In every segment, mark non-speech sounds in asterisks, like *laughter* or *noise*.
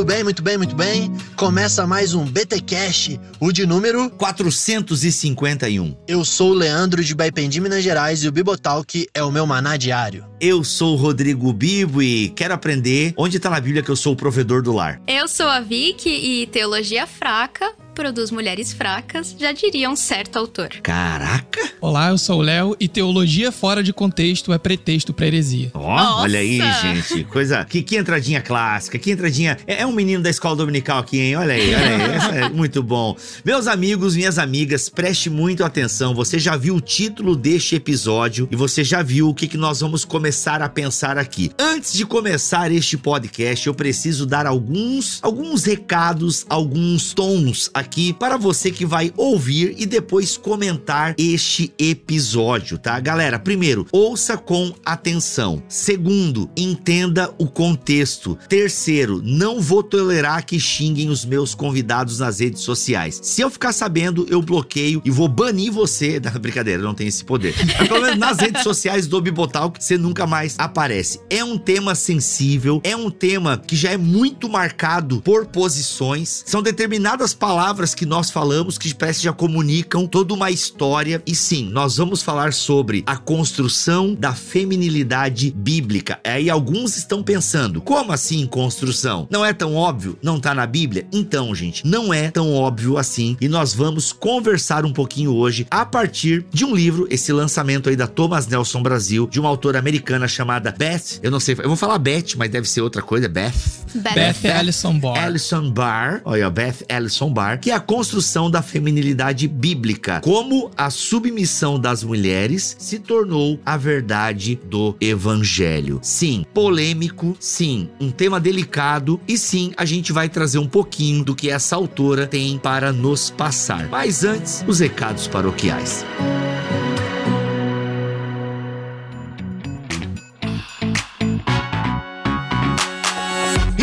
Muito bem, muito bem, muito bem. Começa mais um BT Cash, o de número 451. Eu sou o Leandro de Baipendi, Minas Gerais, e o Bibotalk é o meu maná diário. Eu sou o Rodrigo Bibo e quero aprender onde está na Bíblia que eu sou o provedor do lar. Eu sou a Vicky e teologia fraca produz mulheres fracas, já diria um certo autor. Caraca! Olá, eu sou o Léo e teologia fora de contexto é pretexto para heresia. Ó, olha aí, gente. Coisa. Que, que entradinha clássica, que entradinha. É, é, um menino da escola dominical aqui, hein? Olha aí, olha aí. *laughs* Essa é muito bom. Meus amigos, minhas amigas, preste muito atenção. Você já viu o título deste episódio e você já viu o que, que nós vamos começar a pensar aqui. Antes de começar este podcast, eu preciso dar alguns, alguns recados, alguns tons aqui para você que vai ouvir e depois comentar este episódio, tá? Galera, primeiro, ouça com atenção. Segundo, entenda o contexto. Terceiro, não vou tolerar que xinguem os meus convidados nas redes sociais. Se eu ficar sabendo, eu bloqueio e vou banir você. *laughs* Não, brincadeira, não tem esse poder. Mas pelo menos nas redes sociais do Bibotal, você nunca mais aparece. É um tema sensível, é um tema que já é muito marcado por posições. São determinadas palavras palavras que nós falamos que parece já comunicam toda uma história. E sim, nós vamos falar sobre a construção da feminilidade bíblica. Aí alguns estão pensando, como assim construção? Não é tão óbvio? Não tá na Bíblia? Então, gente, não é tão óbvio assim. E nós vamos conversar um pouquinho hoje a partir de um livro, esse lançamento aí da Thomas Nelson Brasil, de uma autora americana chamada Beth. Eu não sei, eu vou falar Beth, mas deve ser outra coisa, Beth. Beth, Beth Allison Barr. Allison Barr. Olha, Beth Allison Barr, que é a construção da feminilidade bíblica, como a submissão das mulheres se tornou a verdade do evangelho. Sim, polêmico, sim, um tema delicado e sim, a gente vai trazer um pouquinho do que essa autora tem para nos passar. Mas antes, os recados paroquiais.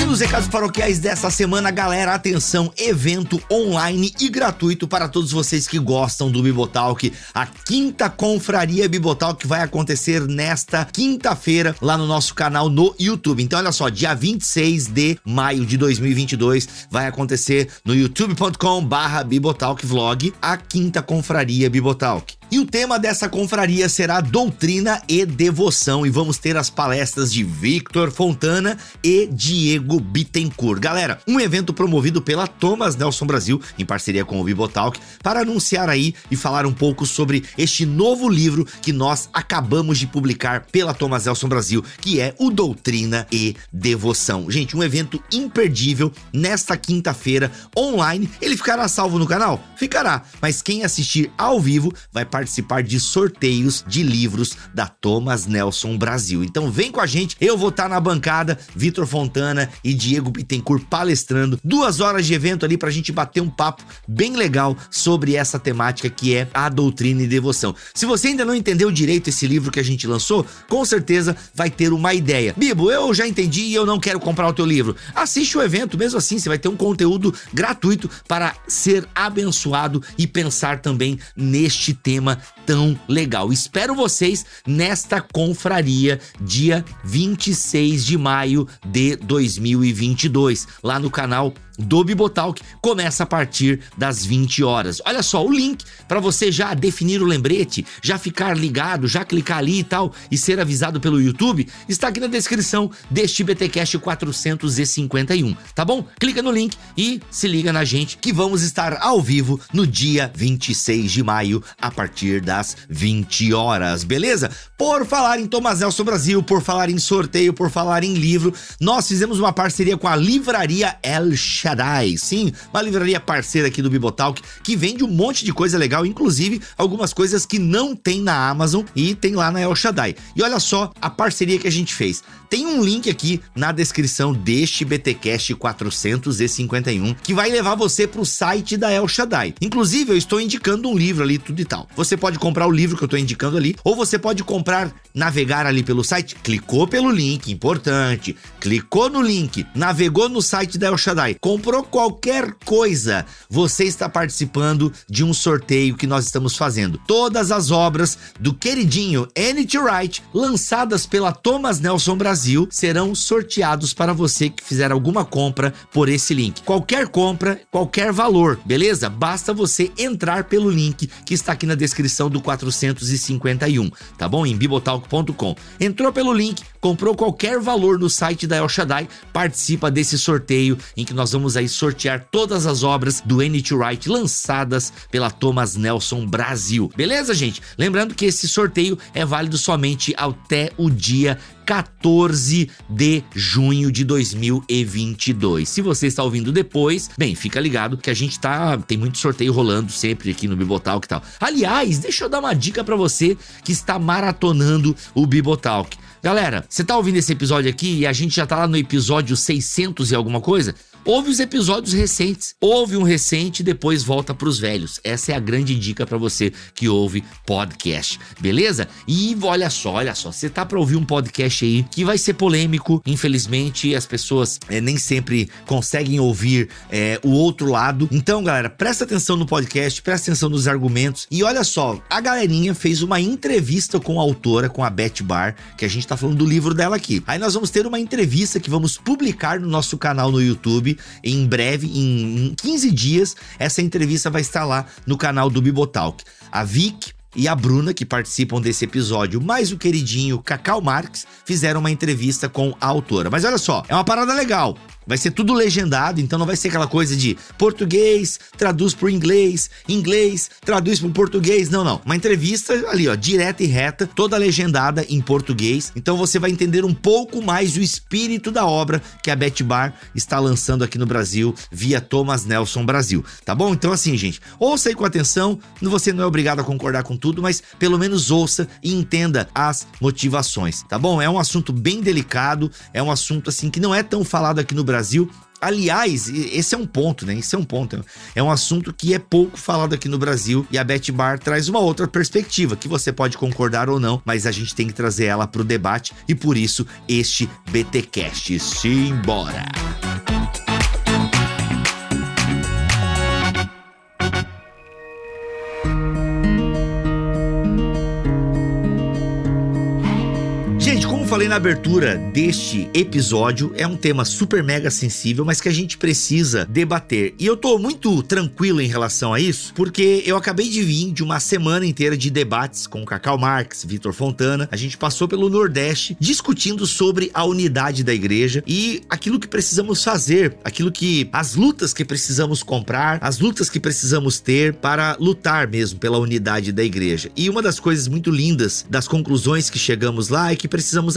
Nos recados paroquiais dessa semana, galera, atenção, evento online e gratuito para todos vocês que gostam do Bibotalk. A quinta confraria Bibotalk vai acontecer nesta quinta-feira lá no nosso canal no YouTube. Então, olha só, dia 26 de maio de 2022 vai acontecer no youtube.com/barra Bibotalk Vlog a quinta confraria Bibotalk. E o tema dessa confraria será doutrina e devoção e vamos ter as palestras de Victor Fontana e Diego Bittencourt. Galera, um evento promovido pela Thomas Nelson Brasil em parceria com o Bibotalk para anunciar aí e falar um pouco sobre este novo livro que nós acabamos de publicar pela Thomas Nelson Brasil, que é o Doutrina e Devoção. Gente, um evento imperdível nesta quinta-feira online. Ele ficará salvo no canal? Ficará, mas quem assistir ao vivo vai participar de sorteios de livros da Thomas Nelson Brasil. Então vem com a gente, eu vou estar tá na bancada, Vitor Fontana e Diego Bittencourt palestrando. Duas horas de evento ali pra gente bater um papo bem legal sobre essa temática que é a doutrina e devoção. Se você ainda não entendeu direito esse livro que a gente lançou, com certeza vai ter uma ideia. Bibo, eu já entendi e eu não quero comprar o teu livro. Assiste o evento, mesmo assim você vai ter um conteúdo gratuito para ser abençoado e pensar também neste tema tema tão legal. Espero vocês nesta confraria, dia 26 de maio de 2022, lá no canal do Bibotalk começa a partir das 20 horas. Olha só, o link para você já definir o lembrete, já ficar ligado, já clicar ali e tal e ser avisado pelo YouTube, está aqui na descrição deste BTcast 451, tá bom? Clica no link e se liga na gente que vamos estar ao vivo no dia 26 de maio a partir das 20 horas, beleza? Por falar em Thomas Nelson Brasil, por falar em sorteio, por falar em livro, nós fizemos uma parceria com a livraria El Shaddai. Sim, uma livraria parceira aqui do Bibotalk que vende um monte de coisa legal, inclusive algumas coisas que não tem na Amazon e tem lá na El Shaddai. E olha só a parceria que a gente fez. Tem um link aqui na descrição deste BTcast 451 que vai levar você para o site da El Shaddai. Inclusive, eu estou indicando um livro ali tudo e tal. Você pode comprar o livro que eu tô indicando ali, ou você pode comprar, navegar ali pelo site, clicou pelo link, importante, clicou no link, navegou no site da El Shaddai, comprou qualquer coisa, você está participando de um sorteio que nós estamos fazendo. Todas as obras do queridinho N.T. Wright, lançadas pela Thomas Nelson Brasil, serão sorteados para você que fizer alguma compra por esse link. Qualquer compra, qualquer valor, beleza? Basta você entrar pelo link que está aqui na descrição do 451, tá bom? Em bibotalk.com. Entrou pelo link, comprou qualquer valor no site da El Shaddai, participa desse sorteio em que nós vamos aí sortear todas as obras do N.T. Wright lançadas pela Thomas Nelson Brasil. Beleza, gente? Lembrando que esse sorteio é válido somente até o dia 14 de junho de 2022. Se você está ouvindo depois, bem, fica ligado que a gente tá tem muito sorteio rolando sempre aqui no Bibotalk e tal. Aliás, deixa eu dar uma dica para você que está maratonando o Bibotalk. Galera, você tá ouvindo esse episódio aqui e a gente já tá lá no episódio 600 e alguma coisa? Ouve os episódios recentes. Ouve um recente e depois volta pros velhos. Essa é a grande dica para você que ouve podcast, beleza? E olha só, olha só, você tá para ouvir um podcast aí que vai ser polêmico. Infelizmente, as pessoas é, nem sempre conseguem ouvir é, o outro lado. Então, galera, presta atenção no podcast, presta atenção nos argumentos. E olha só, a galerinha fez uma entrevista com a autora, com a Beth Bar, que a gente tá falando do livro dela aqui. Aí nós vamos ter uma entrevista que vamos publicar no nosso canal no YouTube em breve, em 15 dias, essa entrevista vai estar lá no canal do Bibotalk. A Vic e a Bruna, que participam desse episódio, mais o queridinho Cacau Marques, fizeram uma entrevista com a autora. Mas olha só, é uma parada legal. Vai ser tudo legendado, então não vai ser aquela coisa de português, traduz por inglês, inglês, traduz por português. Não, não. Uma entrevista ali, ó, direta e reta, toda legendada em português. Então você vai entender um pouco mais o espírito da obra que a Beth Bar está lançando aqui no Brasil via Thomas Nelson Brasil. Tá bom? Então, assim, gente, ouça aí com atenção. Você não é obrigado a concordar com tudo, mas pelo menos ouça e entenda as motivações, tá bom? É um assunto bem delicado, é um assunto assim que não é tão falado aqui no Brasil Brasil. Aliás, esse é um ponto, né? Esse é um ponto. É um assunto que é pouco falado aqui no Brasil e a Beth Bar traz uma outra perspectiva que você pode concordar ou não, mas a gente tem que trazer ela para o debate e por isso este BTcast. Simbora! Falei na abertura deste episódio, é um tema super mega sensível, mas que a gente precisa debater. E eu tô muito tranquilo em relação a isso, porque eu acabei de vir de uma semana inteira de debates com Cacau Marx, Vitor Fontana. A gente passou pelo Nordeste discutindo sobre a unidade da igreja e aquilo que precisamos fazer, aquilo que as lutas que precisamos comprar, as lutas que precisamos ter para lutar mesmo pela unidade da igreja. E uma das coisas muito lindas das conclusões que chegamos lá é que precisamos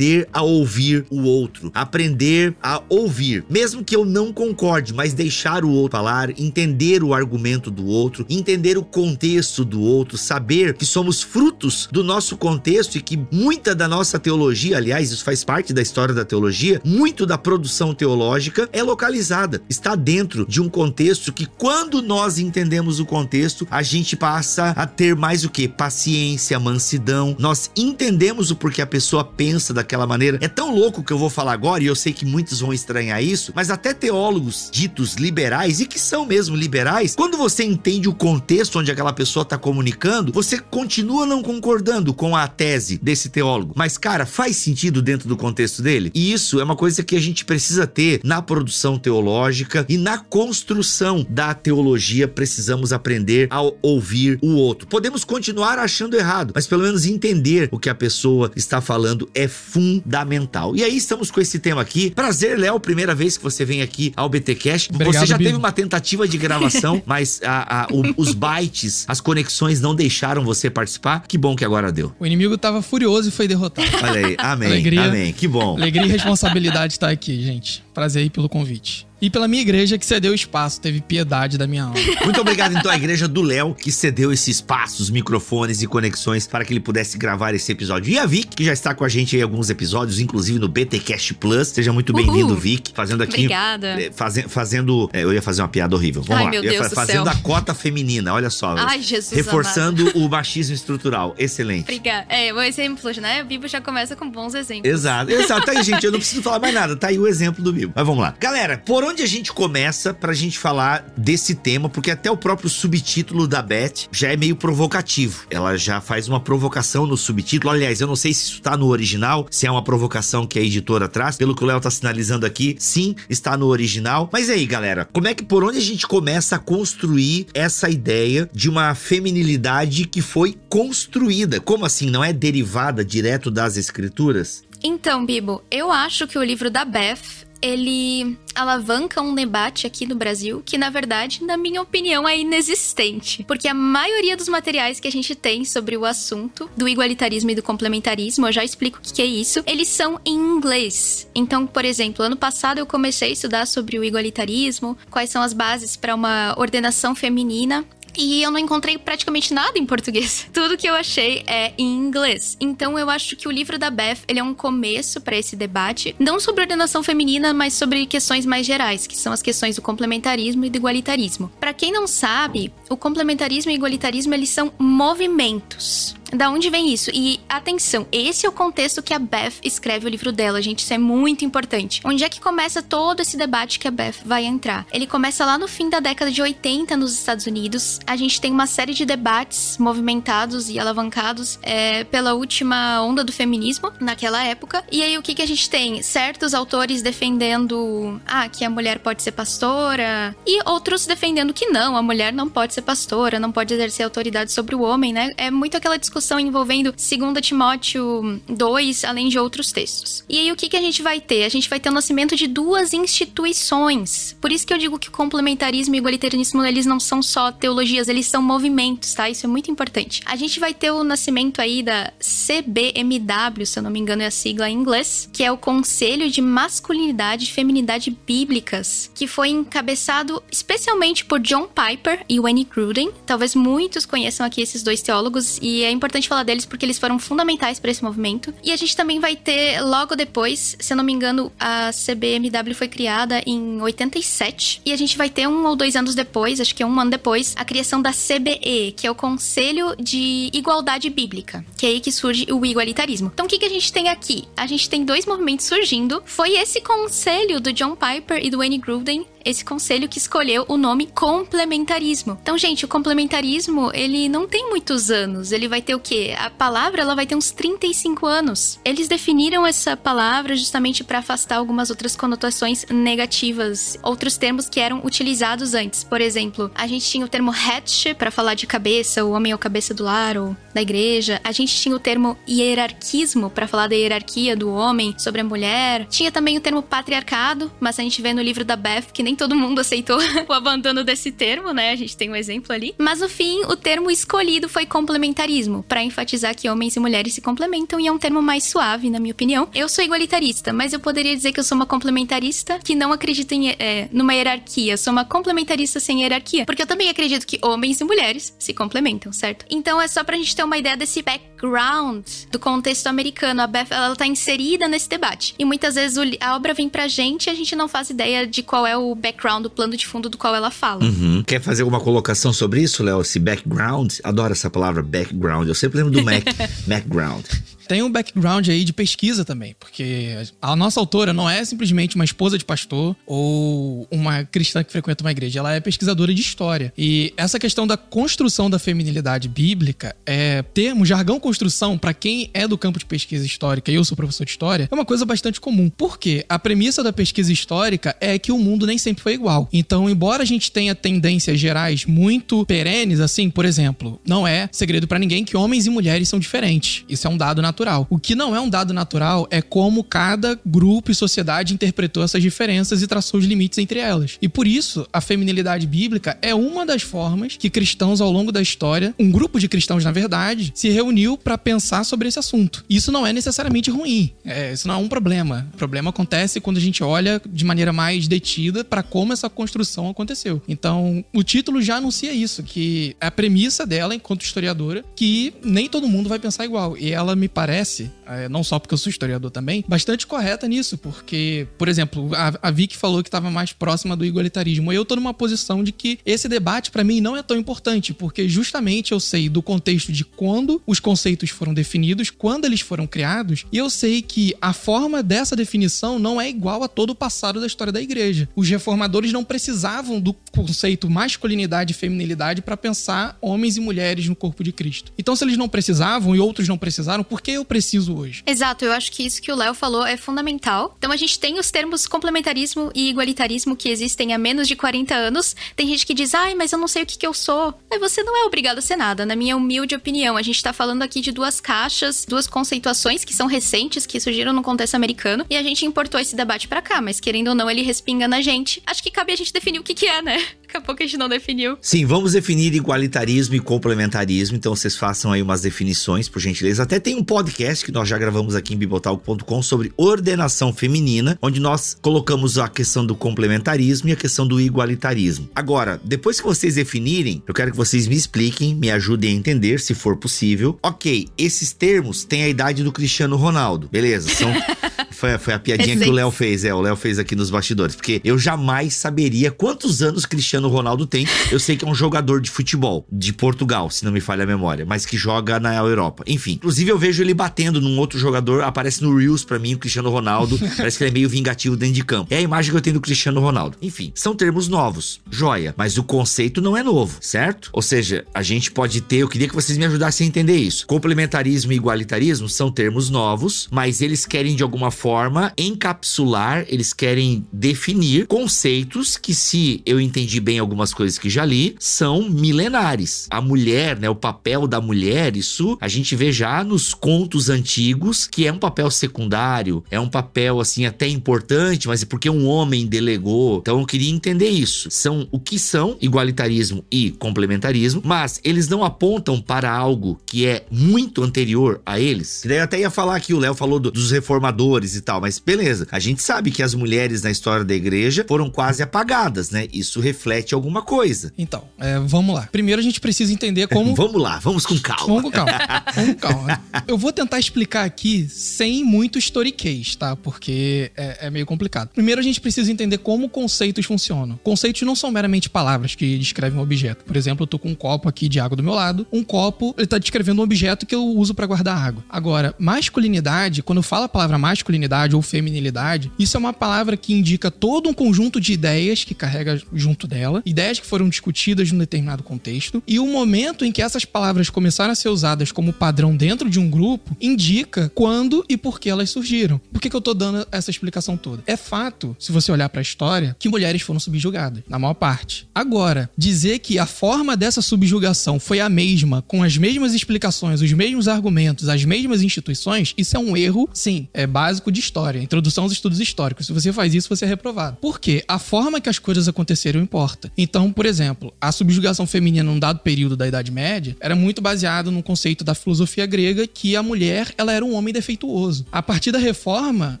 a ouvir o outro, aprender a ouvir, mesmo que eu não concorde, mas deixar o outro falar, entender o argumento do outro, entender o contexto do outro, saber que somos frutos do nosso contexto e que muita da nossa teologia, aliás, isso faz parte da história da teologia, muito da produção teológica é localizada, está dentro de um contexto que quando nós entendemos o contexto, a gente passa a ter mais o que? Paciência, mansidão. Nós entendemos o porquê a pessoa pensa daquela maneira. É tão louco que eu vou falar agora, e eu sei que muitos vão estranhar isso, mas até teólogos ditos liberais, e que são mesmo liberais, quando você entende o contexto onde aquela pessoa está comunicando, você continua não concordando com a tese desse teólogo. Mas, cara, faz sentido dentro do contexto dele? E isso é uma coisa que a gente precisa ter na produção teológica e na construção da teologia. Precisamos aprender a ouvir o outro. Podemos continuar achando errado, mas pelo menos entender o que a pessoa está falando é fundamental. E aí estamos com esse tema aqui. Prazer, Léo, primeira vez que você vem aqui ao BT Cash. Obrigado, você já Bibo. teve uma tentativa de gravação, *laughs* mas a, a, o, os bytes, as conexões não deixaram você participar. Que bom que agora deu. O inimigo tava furioso e foi derrotado. Olha aí, amém, *laughs* Alegria, amém, que bom. Alegria e responsabilidade estar aqui, gente. Prazer aí pelo convite. E pela minha igreja que cedeu espaço, teve piedade da minha alma. Muito obrigado, então, à igreja do Léo, que cedeu esse espaço, os microfones e conexões para que ele pudesse gravar esse episódio. E a Vic, que já está com a gente em alguns episódios, inclusive no BTcast Plus. Seja muito bem-vindo, Vic. Fazendo aqui. Obrigada. eh, faze- fazendo. eh, eu ia fazer uma piada horrível. Vamos Ai, lá. meu Deus fa- do fazendo céu. a cota feminina, olha só. Ai, Jesus Reforçando o machismo estrutural. Excelente. Obrigada. É, o exemplo, né? O Bibo já começa com bons exemplos. Exato, exato. Tá aí, gente. Eu não preciso falar mais nada. Tá aí o exemplo do Bibo. Mas vamos lá. Galera, por onde a gente começa pra gente falar desse tema? Porque até o próprio subtítulo da Beth já é meio provocativo. Ela já faz uma provocação no subtítulo. Aliás, eu não sei se isso tá no original, se é uma provocação que a editora traz. Pelo que o Léo tá sinalizando aqui, sim, está no original. Mas aí, galera, como é que por onde a gente começa a construir essa ideia de uma feminilidade que foi construída? Como assim? Não é derivada direto das escrituras? Então, Bibo, eu acho que o livro da Beth, ele alavanca um debate aqui no Brasil que, na verdade, na minha opinião, é inexistente. Porque a maioria dos materiais que a gente tem sobre o assunto do igualitarismo e do complementarismo, eu já explico o que é isso, eles são em inglês. Então, por exemplo, ano passado eu comecei a estudar sobre o igualitarismo, quais são as bases para uma ordenação feminina. E eu não encontrei praticamente nada em português. *laughs* Tudo que eu achei é em inglês. Então eu acho que o livro da Beth, ele é um começo para esse debate, não sobre ordenação feminina, mas sobre questões mais gerais, que são as questões do complementarismo e do igualitarismo. Para quem não sabe, o complementarismo e o igualitarismo, eles são movimentos. Da onde vem isso? E atenção, esse é o contexto que a Beth escreve o livro dela, gente. Isso é muito importante. Onde é que começa todo esse debate que a Beth vai entrar? Ele começa lá no fim da década de 80 nos Estados Unidos. A gente tem uma série de debates movimentados e alavancados é, pela última onda do feminismo naquela época. E aí o que, que a gente tem? Certos autores defendendo ah, que a mulher pode ser pastora, e outros defendendo que não, a mulher não pode ser pastora, não pode exercer autoridade sobre o homem, né? É muito aquela discussão envolvendo 2 Timóteo 2, além de outros textos. E aí o que, que a gente vai ter? A gente vai ter o nascimento de duas instituições. Por isso que eu digo que o complementarismo e o igualitarismo, eles não são só teologias, eles são movimentos, tá? Isso é muito importante. A gente vai ter o nascimento aí da CBMW, se eu não me engano é a sigla em inglês, que é o Conselho de Masculinidade e Feminidade Bíblicas, que foi encabeçado especialmente por John Piper e Wayne Gruden. Talvez muitos conheçam aqui esses dois teólogos e é importante falar deles porque eles foram fundamentais para esse movimento. E a gente também vai ter logo depois, se eu não me engano, a CBMW foi criada em 87 e a gente vai ter um ou dois anos depois, acho que é um ano depois, a criação da CBE, que é o Conselho de Igualdade Bíblica, que é aí que surge o igualitarismo. Então o que, que a gente tem aqui? A gente tem dois movimentos surgindo. Foi esse conselho do John Piper e do Wayne Gruden esse conselho que escolheu o nome complementarismo. Então, gente, o complementarismo, ele não tem muitos anos. Ele vai ter o quê? A palavra, ela vai ter uns 35 anos. Eles definiram essa palavra justamente para afastar algumas outras conotações negativas, outros termos que eram utilizados antes. Por exemplo, a gente tinha o termo headship para falar de cabeça, o homem é o cabeça do lar ou da igreja. A gente tinha o termo hierarquismo para falar da hierarquia do homem sobre a mulher. Tinha também o termo patriarcado, mas a gente vê no livro da Beth que nem todo mundo aceitou *laughs* o abandono desse termo, né? A gente tem um exemplo ali. Mas no fim, o termo escolhido foi complementarismo, para enfatizar que homens e mulheres se complementam e é um termo mais suave, na minha opinião. Eu sou igualitarista, mas eu poderia dizer que eu sou uma complementarista que não acredita em, é, numa hierarquia. Sou uma complementarista sem hierarquia, porque eu também acredito que homens e mulheres se complementam, certo? Então é só pra gente ter uma ideia desse background do contexto americano. A Beth, ela tá inserida nesse debate. E muitas vezes a obra vem pra gente e a gente não faz ideia de qual é o background, o plano de fundo do qual ela fala. Uhum. Quer fazer alguma colocação sobre isso, Léo? Esse background? Adoro essa palavra background. Eu sempre lembro do Mac. *laughs* background. Tem um background aí de pesquisa também, porque a nossa autora não é simplesmente uma esposa de pastor ou uma cristã que frequenta uma igreja, ela é pesquisadora de história. E essa questão da construção da feminilidade bíblica, é termo, jargão construção, para quem é do campo de pesquisa histórica, e eu sou professor de história, é uma coisa bastante comum. Por quê? A premissa da pesquisa histórica é que o mundo nem sempre foi igual. Então, embora a gente tenha tendências gerais muito perenes, assim, por exemplo, não é segredo para ninguém que homens e mulheres são diferentes. Isso é um dado natural natural. O que não é um dado natural é como cada grupo e sociedade interpretou essas diferenças e traçou os limites entre elas. E por isso, a feminilidade bíblica é uma das formas que cristãos ao longo da história, um grupo de cristãos na verdade, se reuniu para pensar sobre esse assunto. Isso não é necessariamente ruim, é, isso não é um problema. O problema acontece quando a gente olha de maneira mais detida para como essa construção aconteceu. Então, o título já anuncia isso, que é a premissa dela, enquanto historiadora, que nem todo mundo vai pensar igual. E ela me aparece é, não só porque eu sou historiador também, bastante correta nisso, porque, por exemplo, a, a Vicky falou que estava mais próxima do igualitarismo. Eu tô numa posição de que esse debate para mim não é tão importante, porque justamente eu sei do contexto de quando os conceitos foram definidos, quando eles foram criados, e eu sei que a forma dessa definição não é igual a todo o passado da história da igreja. Os reformadores não precisavam do conceito masculinidade e feminilidade para pensar homens e mulheres no corpo de Cristo. Então, se eles não precisavam e outros não precisaram, por que eu preciso hoje? Exato, eu acho que isso que o Léo falou é fundamental. Então, a gente tem os termos complementarismo e igualitarismo que existem há menos de 40 anos. Tem gente que diz, ai, mas eu não sei o que, que eu sou. Mas você não é obrigado a ser nada, na minha humilde opinião. A gente tá falando aqui de duas caixas, duas conceituações que são recentes, que surgiram no contexto americano, e a gente importou esse debate para cá, mas querendo ou não, ele respinga na gente. Acho que cabe a gente definir o que, que é, né? Daqui a pouco a gente não definiu. Sim, vamos definir igualitarismo e complementarismo. Então vocês façam aí umas definições, por gentileza. Até tem um podcast que nós já gravamos aqui em bibotalco.com sobre ordenação feminina, onde nós colocamos a questão do complementarismo e a questão do igualitarismo. Agora, depois que vocês definirem, eu quero que vocês me expliquem, me ajudem a entender, se for possível. Ok, esses termos têm a idade do Cristiano Ronaldo. Beleza, são. *laughs* Foi, foi a piadinha que o Léo fez, é, o Léo fez aqui nos bastidores. Porque eu jamais saberia quantos anos Cristiano Ronaldo tem. Eu sei que é um jogador de futebol, de Portugal, se não me falha a memória, mas que joga na Europa. Enfim, inclusive eu vejo ele batendo num outro jogador, aparece no Reels pra mim, o Cristiano Ronaldo. *laughs* parece que ele é meio vingativo dentro de campo. É a imagem que eu tenho do Cristiano Ronaldo. Enfim, são termos novos, joia, mas o conceito não é novo, certo? Ou seja, a gente pode ter, eu queria que vocês me ajudassem a entender isso. Complementarismo e igualitarismo são termos novos, mas eles querem de alguma forma encapsular, eles querem definir conceitos que, se eu entendi bem algumas coisas que já li, são milenares. A mulher, né, o papel da mulher, isso a gente vê já nos contos antigos, que é um papel secundário, é um papel assim até importante, mas é porque um homem delegou. Então eu queria entender isso. São o que são igualitarismo e complementarismo, mas eles não apontam para algo que é muito anterior a eles. E daí eu até ia falar aqui, o Léo falou do, dos reformadores e tal, mas beleza. A gente sabe que as mulheres na história da igreja foram quase apagadas, né? Isso reflete alguma coisa. Então, é, vamos lá. Primeiro a gente precisa entender como. *laughs* vamos lá, vamos com calma. Vamos com calma. vamos com calma. *laughs* Eu vou tentar explicar aqui sem muito historiquês, tá? Porque é, é meio complicado. Primeiro a gente precisa entender como conceitos funcionam. Conceitos não são meramente palavras que descrevem um objeto. Por exemplo, eu tô com um copo aqui de água do meu lado. Um copo, ele tá descrevendo um objeto que eu uso para guardar água. Agora, masculinidade, quando eu falo a palavra masculinidade ou feminilidade, isso é uma palavra que indica todo um conjunto de ideias que carrega junto dela, ideias que foram discutidas num determinado contexto, e o momento em que essas palavras começaram a ser usadas como padrão dentro de um grupo indica quando e por que elas surgiram. Por que, que eu tô dando essa explicação toda? É fato, se você olhar para a história, que mulheres foram subjugadas, na maior parte. Agora, dizer que a forma dessa subjugação foi a mesma, com as mesmas explicações, os mesmos argumentos, as mesmas instituições, isso é um erro, sim, é básico de história, introdução aos estudos históricos. Se você faz isso, você é reprovado. Por quê? A forma que as coisas aconteceram importa. Então, por exemplo, a subjugação feminina num dado período da Idade Média era muito baseado no conceito da filosofia grega que a mulher ela era um homem defeituoso. A partir da reforma,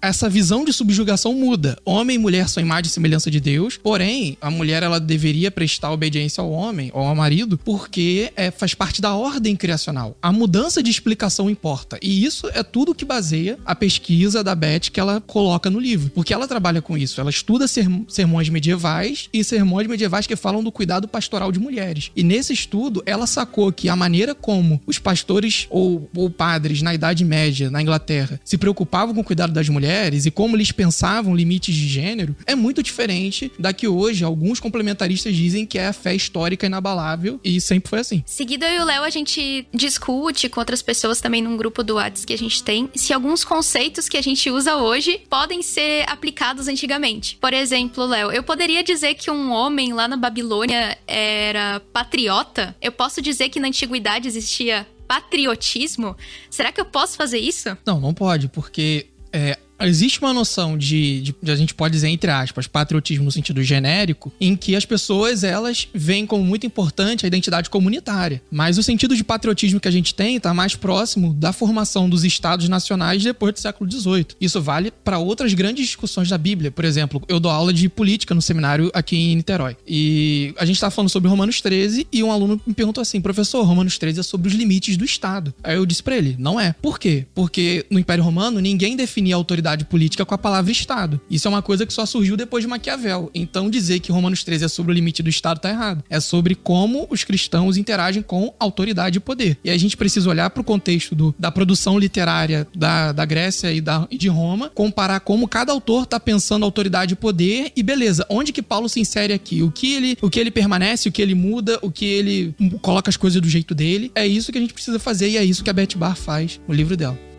essa visão de subjugação muda. Homem e mulher são imagem e semelhança de Deus, porém, a mulher ela deveria prestar obediência ao homem ou ao marido porque é, faz parte da ordem criacional. A mudança de explicação importa. E isso é tudo que baseia a pesquisa da Beth que ela coloca no livro. Porque ela trabalha com isso. Ela estuda sermões medievais e sermões medievais que falam do cuidado pastoral de mulheres. E nesse estudo, ela sacou que a maneira como os pastores ou, ou padres na Idade Média, na Inglaterra, se preocupavam com o cuidado das mulheres e como eles pensavam limites de gênero é muito diferente da que hoje alguns complementaristas dizem que é a fé histórica inabalável e sempre foi assim. Seguido eu e o Léo, a gente discute com outras pessoas também num grupo do WhatsApp que a gente tem se alguns conceitos que a gente usa hoje podem ser aplicados antigamente. Por exemplo, Léo, eu poderia dizer que um homem lá na Babilônia era patriota? Eu posso dizer que na antiguidade existia patriotismo, será que eu posso fazer isso? Não, não pode, porque é, existe uma noção de, de, de, a gente pode dizer entre aspas, patriotismo no sentido genérico, em que as pessoas elas veem como muito importante a identidade comunitária. Mas o sentido de patriotismo que a gente tem está mais próximo da formação dos estados nacionais depois do século XVIII. Isso vale para outras grandes discussões da Bíblia. Por exemplo, eu dou aula de política no seminário aqui em Niterói. E a gente está falando sobre Romanos 13 e um aluno me perguntou assim, professor, Romanos 13 é sobre os limites do Estado. Aí eu disse para ele, não é. Por quê? Porque no Império Romano ninguém definia a autoridade política com a palavra Estado. Isso é uma coisa que só surgiu depois de Maquiavel. Então dizer que Romanos 13 é sobre o limite do Estado tá errado. É sobre como os cristãos interagem com autoridade e poder. E a gente precisa olhar para o contexto do, da produção literária da, da Grécia e, da, e de Roma, comparar como cada autor tá pensando autoridade e poder e beleza, onde que Paulo se insere aqui? O que ele, o que ele permanece, o que ele muda, o que ele coloca as coisas do jeito dele. É isso que a gente precisa fazer e é isso que a Beth Barr faz no livro dela.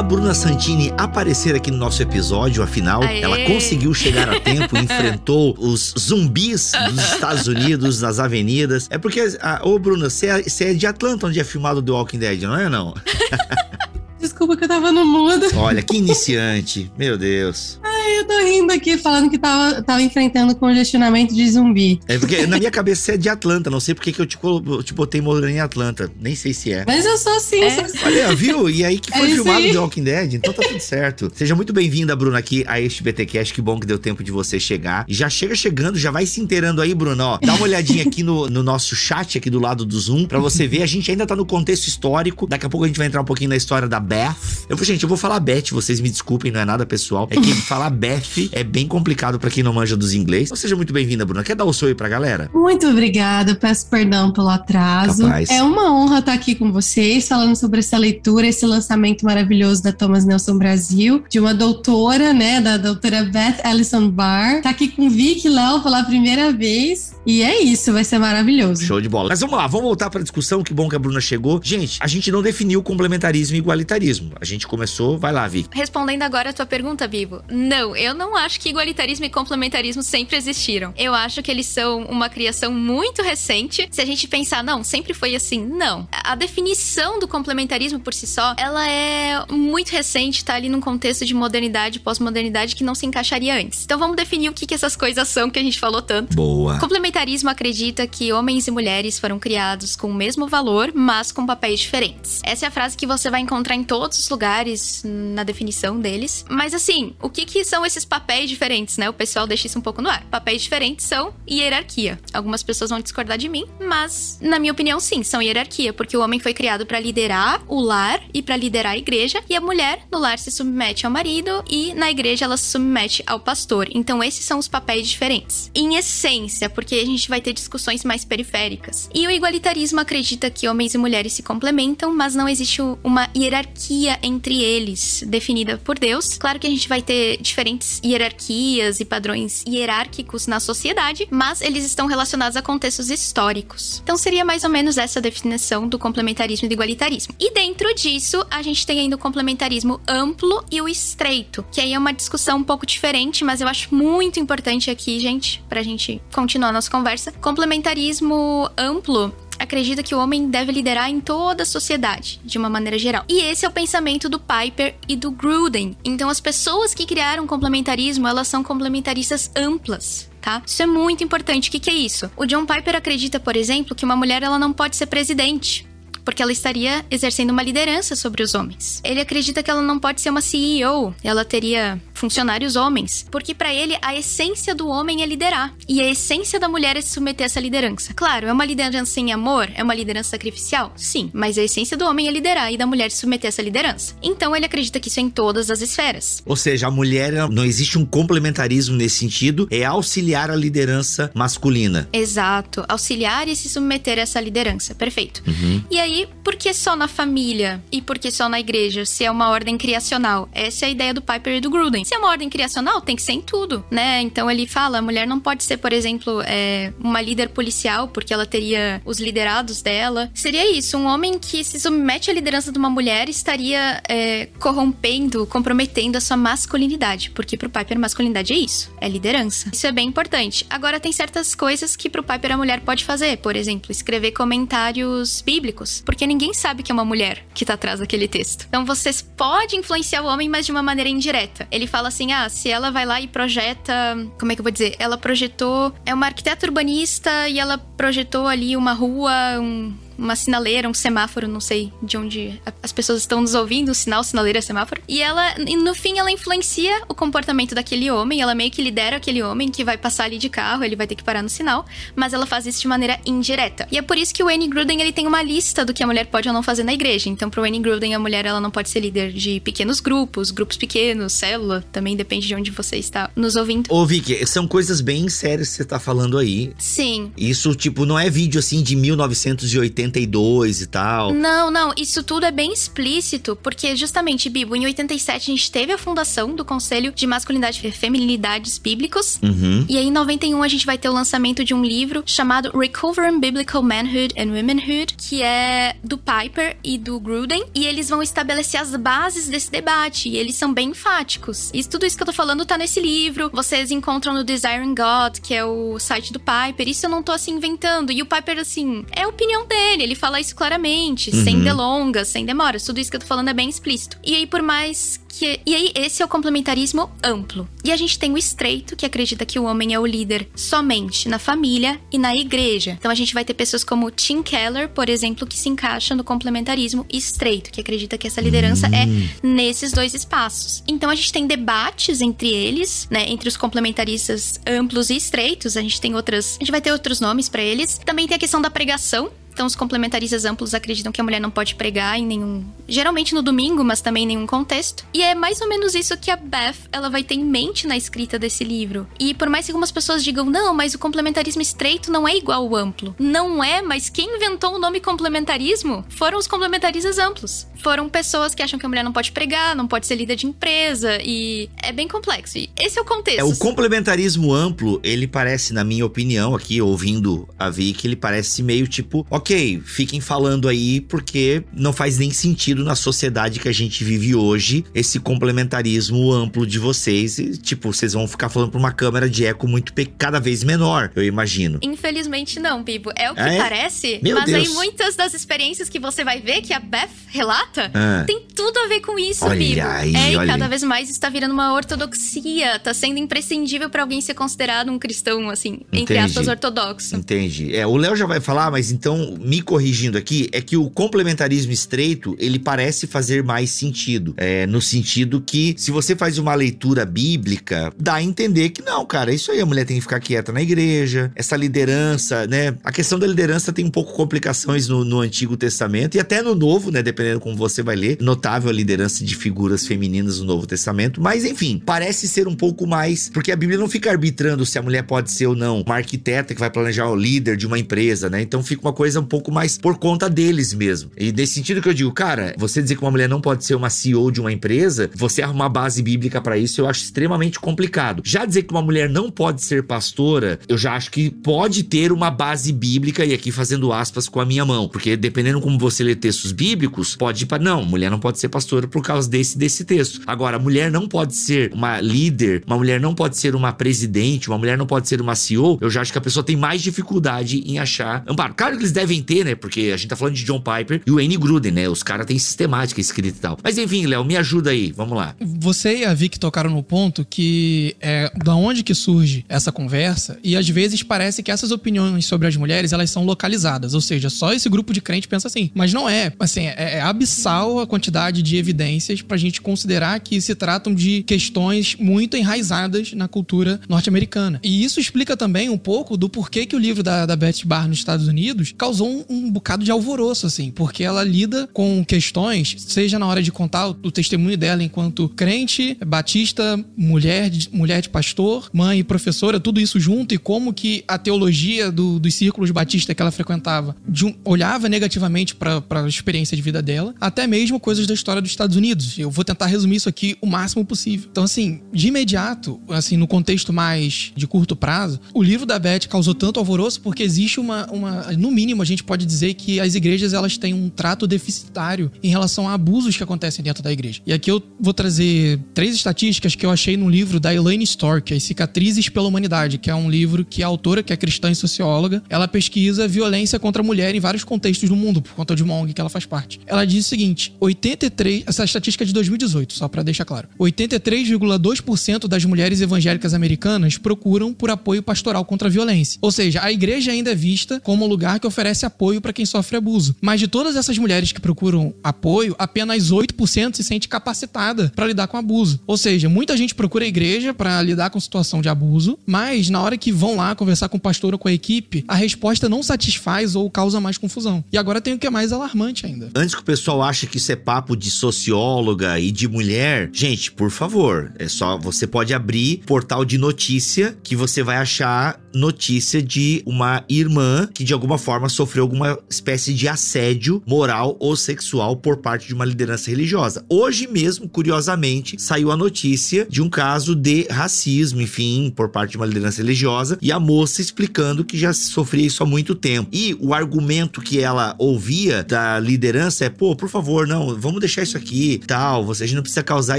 Da Bruna Santini aparecer aqui no nosso episódio, afinal, Aê. ela conseguiu chegar a tempo, *laughs* enfrentou os zumbis dos Estados Unidos nas avenidas. É porque, ah, ô Bruna, você é, é de Atlanta, onde é filmado The Walking Dead, não é não? *laughs* Desculpa que eu tava no mudo. *laughs* Olha, que iniciante, meu Deus. Eu tô rindo aqui falando que tava, tava enfrentando congestionamento de zumbi. É porque na minha cabeça você é de Atlanta, não sei porque que eu te, colo- eu te botei morando em Atlanta, nem sei se é. Mas eu sou assim, É. sou assim. Olha, viu? E aí que *laughs* É foi isso filmado aí. The Walking Dead, então tá tudo certo. Seja muito bem-vinda, Bruna, aqui a este BTcast. Que bom que deu tempo de você chegar. E já chega chegando, já vai se inteirando aí, Bruna, ó. Dá uma olhadinha aqui no, no nosso chat aqui do lado do Zoom pra você ver. A gente ainda tá no contexto histórico. Daqui a pouco a gente vai entrar um pouquinho na história da Beth. Eu, gente, eu vou falar Beth, vocês me desculpem, não é nada pessoal. É que *laughs* falar Beth é bem complicado pra quem não manja dos inglês. Então seja muito bem-vinda, Bruna. Quer dar o seu aí pra galera? Muito obrigada, peço perdão pelo atraso. Capaz. É uma honra estar aqui com vocês, falando sobre essa leitura, esse lançamento maravilhoso da Thomas Nelson Brasil, de uma doutora, né, da doutora Beth Allison Barr. Tá aqui com Vicky e Léo pela primeira vez. E é isso, vai ser maravilhoso. Show de bola. Mas vamos lá, vamos voltar pra discussão. Que bom que a Bruna chegou. Gente, a gente não definiu complementarismo e igualitarismo. A gente começou, vai lá, Vic. Respondendo agora a tua pergunta, Vivo. Não, eu não acho que igualitarismo e complementarismo sempre existiram. Eu acho que eles são uma criação muito recente. Se a gente pensar, não, sempre foi assim, não. A definição do complementarismo por si só, ela é muito recente, tá ali num contexto de modernidade, pós-modernidade que não se encaixaria antes. Então vamos definir o que, que essas coisas são que a gente falou tanto. Boa. Complementarismo acredita que homens e mulheres foram criados com o mesmo valor, mas com papéis diferentes. Essa é a frase que você vai encontrar em todos os lugares na definição deles. Mas assim, o que, que são esses papéis diferentes, né? O pessoal deixa isso um pouco no ar. Papéis diferentes são hierarquia. Algumas pessoas vão discordar de mim, mas na minha opinião, sim, são hierarquia, porque o homem foi criado para liderar o lar e para liderar a igreja, e a mulher no lar se submete ao marido e na igreja ela se submete ao pastor. Então esses são os papéis diferentes. Em essência, porque a gente vai ter discussões mais periféricas. E o igualitarismo acredita que homens e mulheres se complementam, mas não existe uma hierarquia entre eles definida por Deus. Claro que a gente vai ter diferentes hierarquias e padrões hierárquicos na sociedade, mas eles estão relacionados a contextos históricos. Então seria mais ou menos essa definição do complementarismo e do igualitarismo. E dentro disso, a gente tem ainda o complementarismo amplo e o estreito, que aí é uma discussão um pouco diferente, mas eu acho muito importante aqui, gente, pra gente continuar nossa conversa. Complementarismo amplo acredita que o homem deve liderar em toda a sociedade, de uma maneira geral. E esse é o pensamento do Piper e do Gruden. Então, as pessoas que criaram complementarismo, elas são complementaristas amplas. Tá? Isso é muito importante. O que, que é isso? O John Piper acredita, por exemplo, que uma mulher ela não pode ser presidente porque ela estaria exercendo uma liderança sobre os homens. Ele acredita que ela não pode ser uma CEO, ela teria funcionários homens, porque para ele a essência do homem é liderar e a essência da mulher é se submeter a essa liderança. Claro, é uma liderança em amor, é uma liderança sacrificial? Sim, mas a essência do homem é liderar e da mulher se submeter a essa liderança. Então ele acredita que isso é em todas as esferas. Ou seja, a mulher, não existe um complementarismo nesse sentido, é auxiliar a liderança masculina. Exato, auxiliar e se submeter a essa liderança. Perfeito. Uhum. E aí, por que só na família e por que só na igreja, se é uma ordem criacional? Essa é a ideia do Piper e do Gruden. Se é uma ordem criacional, tem que ser em tudo, né? Então ele fala, a mulher não pode ser, por exemplo, é, uma líder policial, porque ela teria os liderados dela. Seria isso, um homem que se submete à liderança de uma mulher estaria é, corrompendo, comprometendo a sua masculinidade, porque pro Piper masculinidade é isso, é liderança. Isso é bem importante. Agora tem certas coisas que pro Piper a mulher pode fazer, por exemplo, escrever comentários bíblicos, porque ninguém sabe que é uma mulher que tá atrás daquele texto. Então vocês podem influenciar o homem, mas de uma maneira indireta. Ele fala assim: ah, se ela vai lá e projeta. Como é que eu vou dizer? Ela projetou. É uma arquiteta urbanista e ela projetou ali uma rua, um uma sinaleira, um semáforo, não sei de onde as pessoas estão nos ouvindo, sinal, sinaleira, semáforo. E ela, no fim, ela influencia o comportamento daquele homem, ela meio que lidera aquele homem que vai passar ali de carro, ele vai ter que parar no sinal, mas ela faz isso de maneira indireta. E é por isso que o Wayne Gruden, ele tem uma lista do que a mulher pode ou não fazer na igreja. Então, pro Wayne Gruden, a mulher, ela não pode ser líder de pequenos grupos, grupos pequenos, célula, também depende de onde você está nos ouvindo. Ô, Vicky, são coisas bem sérias que você tá falando aí. Sim. Isso, tipo, não é vídeo assim de 1980 82 e tal. Não, não, isso tudo é bem explícito, porque justamente, Bibo, em 87 a gente teve a fundação do Conselho de Masculinidade e Feminilidades Bíblicos. Uhum. E aí em 91 a gente vai ter o lançamento de um livro chamado Recovering Biblical Manhood and Womanhood, que é do Piper e do Gruden, e eles vão estabelecer as bases desse debate, e eles são bem enfáticos. Isso tudo isso que eu tô falando tá nesse livro. Vocês encontram no Desiring God, que é o site do Piper. Isso eu não tô assim inventando. E o Piper assim, é a opinião dele, ele fala isso claramente, Uhum. sem delongas, sem demoras. Tudo isso que eu tô falando é bem explícito. E aí, por mais que. E aí, esse é o complementarismo amplo. E a gente tem o estreito, que acredita que o homem é o líder somente na família e na igreja. Então a gente vai ter pessoas como Tim Keller, por exemplo, que se encaixa no complementarismo estreito, que acredita que essa liderança é nesses dois espaços. Então a gente tem debates entre eles, né, entre os complementaristas amplos e estreitos. A gente tem outras, a gente vai ter outros nomes para eles. Também tem a questão da pregação, então, os complementaristas amplos acreditam que a mulher não pode pregar em nenhum. Geralmente no domingo, mas também em nenhum contexto. E é mais ou menos isso que a Beth ela vai ter em mente na escrita desse livro. E por mais que algumas pessoas digam, não, mas o complementarismo estreito não é igual ao amplo. Não é, mas quem inventou o nome complementarismo foram os complementaristas amplos. Foram pessoas que acham que a mulher não pode pregar, não pode ser líder de empresa. E é bem complexo. E esse é o contexto. É, o complementarismo amplo, ele parece, na minha opinião, aqui, ouvindo a Vicky, ele parece meio tipo, ok, fiquem falando aí, porque não faz nem sentido na sociedade que a gente vive hoje, esse complementarismo amplo de vocês. E, tipo, vocês vão ficar falando pra uma câmera de eco muito cada vez menor, eu imagino. Infelizmente não, Bibo. É o que Ah, é? parece, Meu mas Deus. aí muitas das experiências que você vai ver que a Beth relata Ah. tem tudo a ver com isso, Olha Bibo. aí, é, e olha cada aí. vez mais está virando uma ortodoxia, tá sendo imprescindível pra alguém ser considerado um cristão assim, entre Entendi. aspas ortodoxo. Entendi. É, o Léo já vai falar, mas então, me corrigindo aqui, é que o complementarismo estreito, ele parece fazer mais sentido. É, no sentido que, se você faz uma leitura bíblica, dá a entender que não, cara, isso aí a mulher tem que ficar quieta na igreja, essa liderança, né? A questão da liderança tem um pouco complicações no, no Antigo Testamento e até no Novo, né? Dependendo como você vai ler. Notável a liderança de figuras femininas no Novo Testamento. Mas, enfim, parece ser um pouco mais. Porque a Bíblia não fica arbitrando se a mulher pode ser ou não uma arquiteta que vai planejar o líder de uma empresa, né? Então fica uma coisa um pouco mais por conta deles mesmo. E nesse sentido que eu digo, cara, você dizer que uma mulher não pode ser uma CEO de uma empresa, você arrumar base bíblica pra isso, eu acho extremamente complicado. Já dizer que uma mulher não pode ser pastora, eu já acho que pode ter uma base bíblica, e aqui fazendo aspas com a minha mão, porque dependendo como você lê textos bíblicos, pode ir pra. Não, mulher não pode ser pastora por causa desse desse texto. Agora, mulher não pode ser uma líder, uma mulher não pode ser uma presidente, uma mulher não pode ser uma CEO, eu já acho que a pessoa tem mais dificuldade em achar amparo. Claro que eles devem ter, né? Porque a gente tá falando de John Piper e o Annie Gruden, né? Os caras têm sistemática escrita e tal. Mas enfim, Léo, me ajuda aí, vamos lá. Você e a Vicky tocaram no ponto que é da onde que surge essa conversa e às vezes parece que essas opiniões sobre as mulheres elas são localizadas, ou seja, só esse grupo de crente pensa assim, mas não é. Assim, é, é abissal a quantidade de evidências pra gente considerar que se tratam de questões muito enraizadas na cultura norte-americana. E isso explica também um pouco do porquê que o livro da, da Beth Barr nos Estados Unidos causou causou um, um bocado de alvoroço, assim, porque ela lida com questões, seja na hora de contar o, testemunho dela enquanto crente, batista, mulher mulher de pastor, mãe e professora, tudo isso junto, e como que a teologia do, dos círculos batistas que ela frequentava um, olhava negativamente para a experiência de vida dela, até mesmo coisas da história dos Estados Unidos. Eu vou tentar resumir isso aqui o máximo possível. Então, assim, de imediato, assim, no contexto mais de curto prazo, o livro da Beth causou tanto alvoroço porque existe uma, uma. No mínimo, gente pode dizer que as igrejas elas têm um trato deficitário em relação a abusos que acontecem dentro da igreja. E aqui eu vou trazer três estatísticas que eu achei no livro da Elaine Stork, As Cicatrizes pela Humanidade, que é um livro que a autora, que é cristã e socióloga, ela pesquisa violência contra a mulher em vários contextos do mundo, por conta de uma ONG que ela faz parte. Ela diz o seguinte: 83. Essa estatística é de 2018, só para deixar claro. 83,2% das mulheres evangélicas americanas procuram por apoio pastoral contra a violência. Ou seja, a igreja ainda é vista como um lugar que oferece apoio para quem sofre abuso. Mas de todas essas mulheres que procuram apoio, apenas 8% se sente capacitada para lidar com abuso. Ou seja, muita gente procura a igreja para lidar com situação de abuso, mas na hora que vão lá conversar com o pastor ou com a equipe, a resposta não satisfaz ou causa mais confusão. E agora tem o que é mais alarmante ainda. Antes que o pessoal ache que isso é papo de socióloga e de mulher, gente, por favor, é só você pode abrir portal de notícia que você vai achar notícia de uma irmã que de alguma forma sofreu alguma espécie de assédio moral ou sexual por parte de uma liderança religiosa. Hoje mesmo, curiosamente, saiu a notícia de um caso de racismo, enfim, por parte de uma liderança religiosa e a moça explicando que já sofria isso há muito tempo. E o argumento que ela ouvia da liderança é: pô, por favor, não, vamos deixar isso aqui, tal, a gente não precisa causar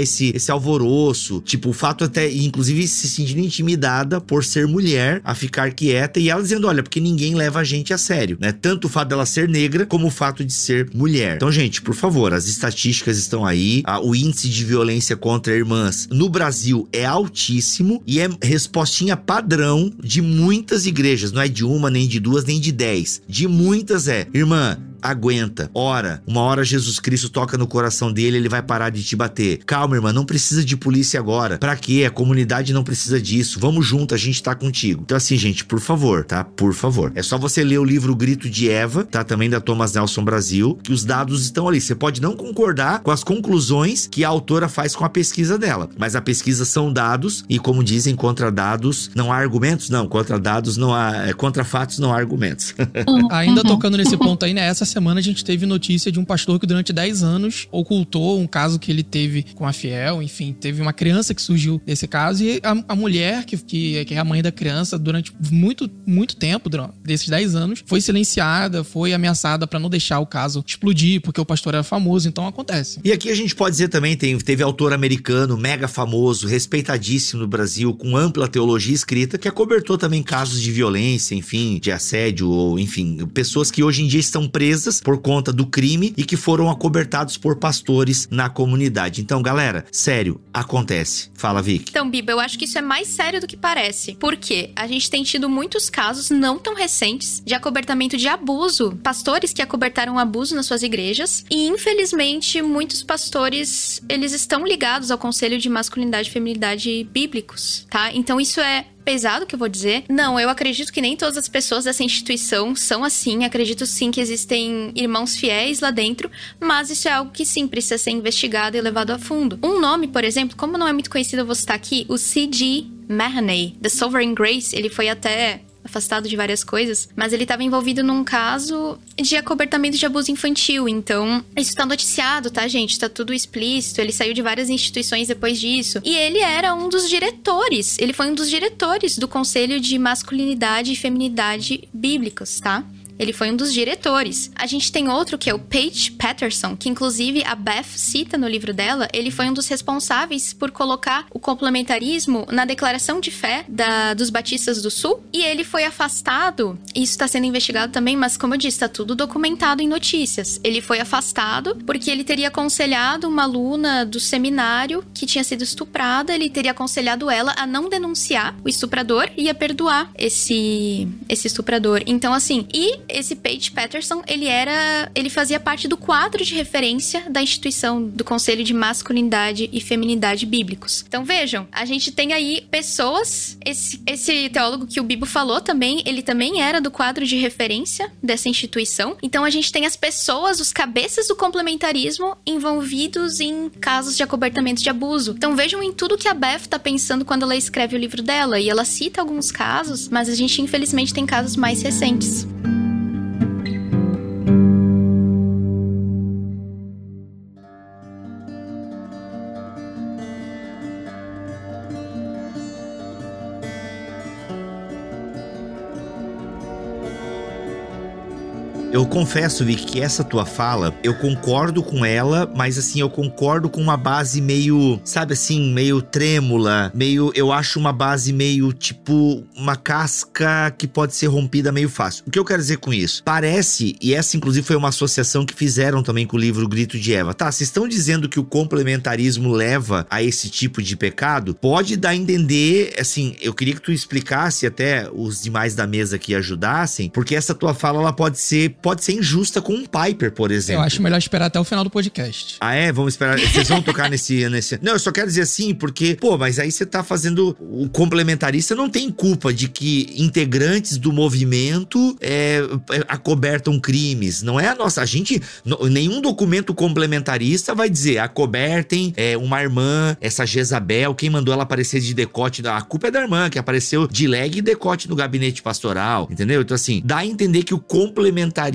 esse, esse alvoroço. Tipo, o fato até, inclusive, se sentindo intimidada por ser mulher, a ficar quieta e ela dizendo: olha, porque ninguém leva a gente a sério, né? Tanto o fato dela ser negra como o fato de ser mulher. Então, gente, por favor, as estatísticas estão aí. o índice de violência contra irmãs no Brasil é altíssimo e é respostinha padrão de muitas igrejas. Não é de uma, nem de duas, nem de dez. De muitas é, irmã, aguenta, ora. Uma hora Jesus Cristo toca no coração dele, ele vai parar de te bater. Calma, irmã, não precisa de polícia agora. Pra quê? A comunidade não precisa disso. Vamos junto, a gente tá contigo. Então, assim, gente, por favor, tá? Por favor. É só você ler o livro Grito de Eva, tá? Também da Thomas Nelson Brasil, que os dados estão ali. Você pode não concordar com as conclusões que a autora faz com a pesquisa dela, mas a pesquisa são dados e, como dizem, contra dados não há argumentos? Não, contra dados não há. É, contra fatos não há argumentos. *laughs* Ainda tocando nesse ponto aí, né? Essa semana a gente teve notícia de um pastor que durante 10 anos ocultou um caso que ele teve com a Fiel, enfim, teve uma criança que surgiu desse caso e a, a mulher, que, que, que, é a mãe da criança, durante muito, muito tempo, desses 10 anos, foi silenciada, foi ameaçada para não deixar o caso explodir, porque o pastor era famoso, então acontece. E aqui a gente pode dizer também, tem, teve autor americano, mega famoso, respeitadíssimo no Brasil, com ampla teologia escrita, que acobertou também casos de violência, enfim, de assédio, ou enfim, pessoas que hoje em dia estão presas presas por conta do crime e que foram acobertados por pastores na comunidade. Então, galera, sério, acontece. Fala, Vic. Então, Biba, eu acho que isso é mais sério do que parece. Porque a gente tem tido muitos casos não tão recentes de acobertamento de abuso. Pastores que acobertaram abuso nas suas igrejas. E, infelizmente, muitos pastores, eles estão ligados ao Conselho de Masculinidade e Feminilidade bíblicos, tá? Então, isso é pesado que eu vou dizer. Não, eu acredito que nem todas as pessoas dessa instituição são assim. Acredito sim que existem irmãos fiéis lá dentro, mas isso é algo que sim precisa ser investigado e levado a fundo. Um nome, por exemplo, como não é muito conhecido, eu vou citar aqui, o C.G. Mahaney, The Sovereign Grace, ele foi até afastado de várias coisas, mas ele estava envolvido num caso de acobertamento de abuso infantil. Então, isso tá noticiado, tá, gente? Tá tudo explícito. Ele saiu de várias instituições depois disso. E ele era um dos diretores. Ele foi um dos diretores do Conselho de Masculinidade e Feminidade Bíblicos, tá? Ele foi um dos diretores. A gente tem outro que é o Paige Patterson, que inclusive a Beth cita no livro dela. Ele foi um dos responsáveis por colocar o complementarismo na declaração de fé da, dos Batistas do Sul. E ele foi afastado. Isso está sendo investigado também, mas como eu disse, está tudo documentado em notícias. Ele foi afastado porque ele teria aconselhado uma aluna do seminário que tinha sido estuprada. Ele teria aconselhado ela a não denunciar o estuprador e a perdoar esse, esse estuprador. Então, assim, e esse Paige Patterson, ele era, ele fazia parte do quadro de referência da instituição do Conselho de Masculinidade e Feminidade Bíblicos. Então vejam, a gente tem aí pessoas, esse, esse teólogo que o Bibo falou também, ele também era do quadro de referência dessa instituição. Então a gente tem as pessoas, os cabeças do complementarismo envolvidos em casos de acobertamento de abuso. Então vejam em tudo que a Beth tá pensando quando ela escreve o livro dela e ela cita alguns casos, mas a gente infelizmente tem casos mais recentes. Eu confesso, Vic, que essa tua fala, eu concordo com ela, mas assim, eu concordo com uma base meio, sabe assim, meio trêmula, meio, eu acho uma base meio tipo uma casca que pode ser rompida meio fácil. O que eu quero dizer com isso? Parece, e essa inclusive foi uma associação que fizeram também com o livro Grito de Eva. Tá, vocês estão dizendo que o complementarismo leva a esse tipo de pecado? Pode dar a entender, assim, eu queria que tu explicasse até os demais da mesa que ajudassem, porque essa tua fala ela pode ser pode ser injusta com um Piper, por exemplo. Eu acho melhor esperar até o final do podcast. Ah, é? Vamos esperar. Vocês vão tocar *laughs* nesse, nesse. Não, eu só quero dizer assim, porque, pô, mas aí você tá fazendo. O complementarista não tem culpa de que integrantes do movimento é, é acobertam crimes. Não é a nossa. A gente. Nenhum documento complementarista vai dizer acobertem é, uma irmã, essa Jezabel, quem mandou ela aparecer de decote. A culpa é da irmã, que apareceu de leg e decote no gabinete pastoral. Entendeu? Então, assim, dá a entender que o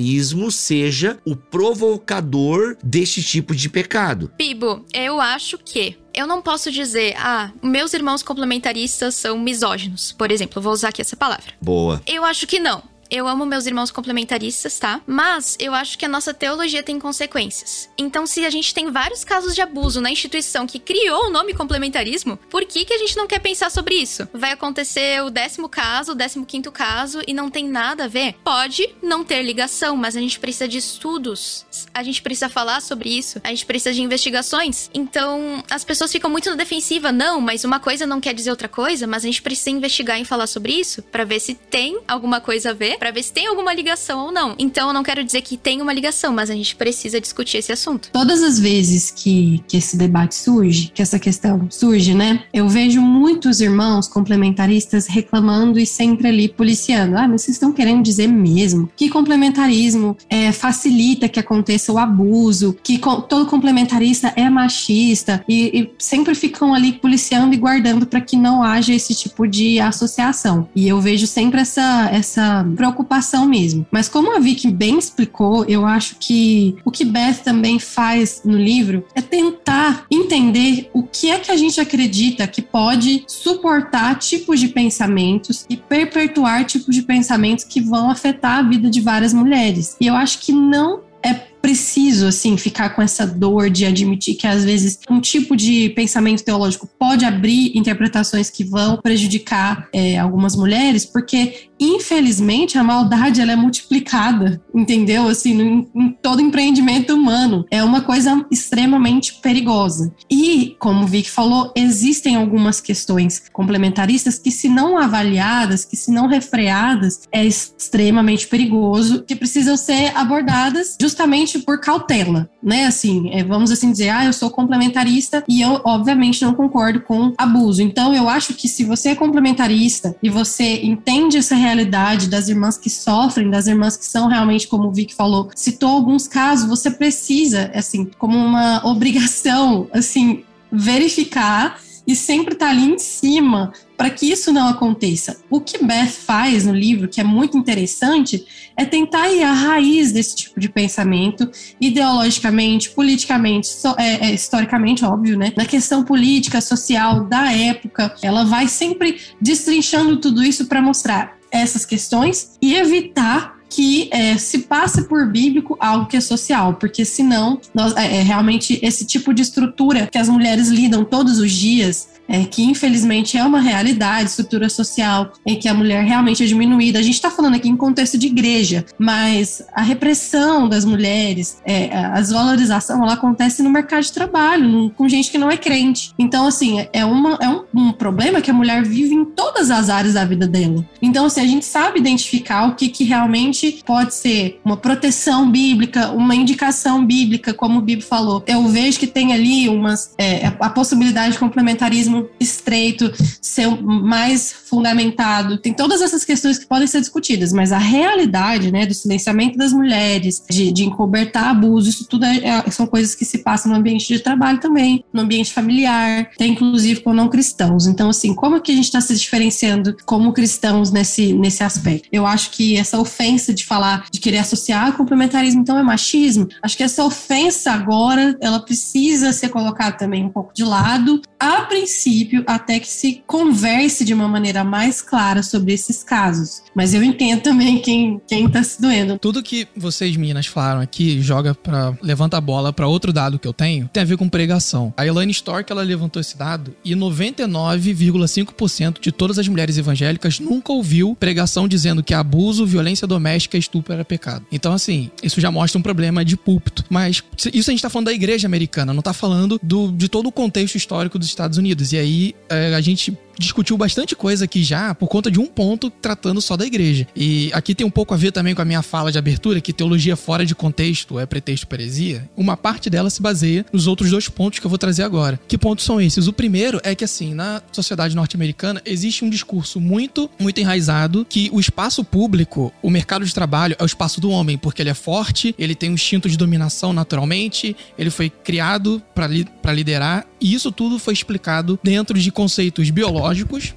complementarismo seja o provocador deste tipo de pecado. Bibo, eu acho que eu não posso dizer, ah, meus irmãos complementaristas são misóginos, por exemplo. Vou usar aqui essa palavra. Boa. Eu acho que não. Eu amo meus irmãos complementaristas, tá? Mas eu acho que a nossa teologia tem consequências. Então, se a gente tem vários casos de abuso na instituição que criou o nome complementarismo, por que, que a gente não quer pensar sobre isso? Vai acontecer o décimo caso, o décimo quinto caso e não tem nada a ver? Pode não ter ligação, mas a gente precisa de estudos. A gente precisa falar sobre isso. A gente precisa de investigações. Então, as pessoas ficam muito na defensiva. Não, mas uma coisa não quer dizer outra coisa, mas a gente precisa investigar e falar sobre isso para ver se tem alguma coisa a ver para ver se tem alguma ligação ou não. Então eu não quero dizer que tem uma ligação, mas a gente precisa discutir esse assunto. Todas as vezes que, que esse debate surge, que essa questão surge, né? Eu vejo muitos irmãos complementaristas reclamando e sempre ali policiando. Ah, mas vocês estão querendo dizer mesmo que complementarismo é, facilita que aconteça o abuso, que todo complementarista é machista e, e sempre ficam ali policiando e guardando para que não haja esse tipo de associação. E eu vejo sempre essa, essa preocupação mesmo. Mas como a Vicky bem explicou, eu acho que o que Beth também faz no livro é tentar entender o que é que a gente acredita que pode suportar tipos de pensamentos e perpetuar tipos de pensamentos que vão afetar a vida de várias mulheres. E eu acho que não é preciso, assim, ficar com essa dor de admitir que às vezes um tipo de pensamento teológico pode abrir interpretações que vão prejudicar é, algumas mulheres, porque infelizmente a maldade ela é multiplicada, entendeu? Assim, em, em todo empreendimento humano é uma coisa extremamente perigosa. E como o Vic falou, existem algumas questões complementaristas que, se não avaliadas, que se não refreadas, é extremamente perigoso, que precisam ser abordadas justamente por cautela, né? Assim, é, vamos assim dizer, ah, eu sou complementarista e eu obviamente não concordo com abuso. Então eu acho que se você é complementarista e você entende essa realidade das irmãs que sofrem, das irmãs que são realmente, como o Vic falou, citou alguns casos, você precisa, assim, como uma obrigação, *laughs* assim, verificar e sempre estar tá ali em cima para que isso não aconteça. O que Beth faz no livro, que é muito interessante, é tentar ir à raiz desse tipo de pensamento, ideologicamente, politicamente, so, é, é, historicamente, óbvio, né? Na questão política, social da época, ela vai sempre destrinchando tudo isso para mostrar essas questões e evitar que é, se passe por bíblico algo que é social, porque senão nós, é, é, realmente esse tipo de estrutura que as mulheres lidam todos os dias é, que infelizmente é uma realidade, estrutura social em que a mulher realmente é diminuída. A gente está falando aqui em contexto de igreja, mas a repressão das mulheres, é, a desvalorização, ela acontece no mercado de trabalho, no, com gente que não é crente. Então, assim, é, uma, é um, um, problema que a mulher vive em todas as áreas da vida dela. Então, assim, a gente sabe identificar o que, que realmente pode ser uma proteção bíblica, uma indicação bíblica, como o Bíblia falou. Eu vejo que tem ali umas, é, a possibilidade de complementarismo estreito ser mais fundamentado. Tem todas essas questões que podem ser discutidas, mas a realidade, né, do silenciamento das mulheres, de, de encobertar abuso, isso tudo é, é, são coisas que se passam no ambiente de trabalho também, no ambiente familiar, até inclusive com não cristãos. Então, assim, como que a gente está se diferenciando como cristãos nesse, nesse aspecto? Eu acho que essa ofensa de falar, de querer associar complementarismo, então é machismo, acho que essa ofensa agora, ela precisa ser colocada também um pouco de lado, a princípio, até que se converse de uma maneira mais clara sobre esses casos. Mas eu entendo também quem, quem tá se doendo. Tudo que vocês, meninas, falaram aqui, joga para levanta a bola para outro dado que eu tenho, tem a ver com pregação. A Elaine Stork, ela levantou esse dado e 99,5% de todas as mulheres evangélicas nunca ouviu pregação dizendo que abuso, violência doméstica e estupro era pecado. Então, assim, isso já mostra um problema de púlpito. Mas isso a gente tá falando da igreja americana, não tá falando do, de todo o contexto histórico dos Estados Unidos. E aí é, a gente discutiu bastante coisa aqui já por conta de um ponto tratando só da igreja. E aqui tem um pouco a ver também com a minha fala de abertura, que teologia fora de contexto é pretexto para heresia. Uma parte dela se baseia nos outros dois pontos que eu vou trazer agora. Que pontos são esses? O primeiro é que, assim, na sociedade norte-americana existe um discurso muito, muito enraizado que o espaço público, o mercado de trabalho, é o espaço do homem, porque ele é forte, ele tem um instinto de dominação naturalmente, ele foi criado para li liderar, e isso tudo foi explicado dentro de conceitos biológicos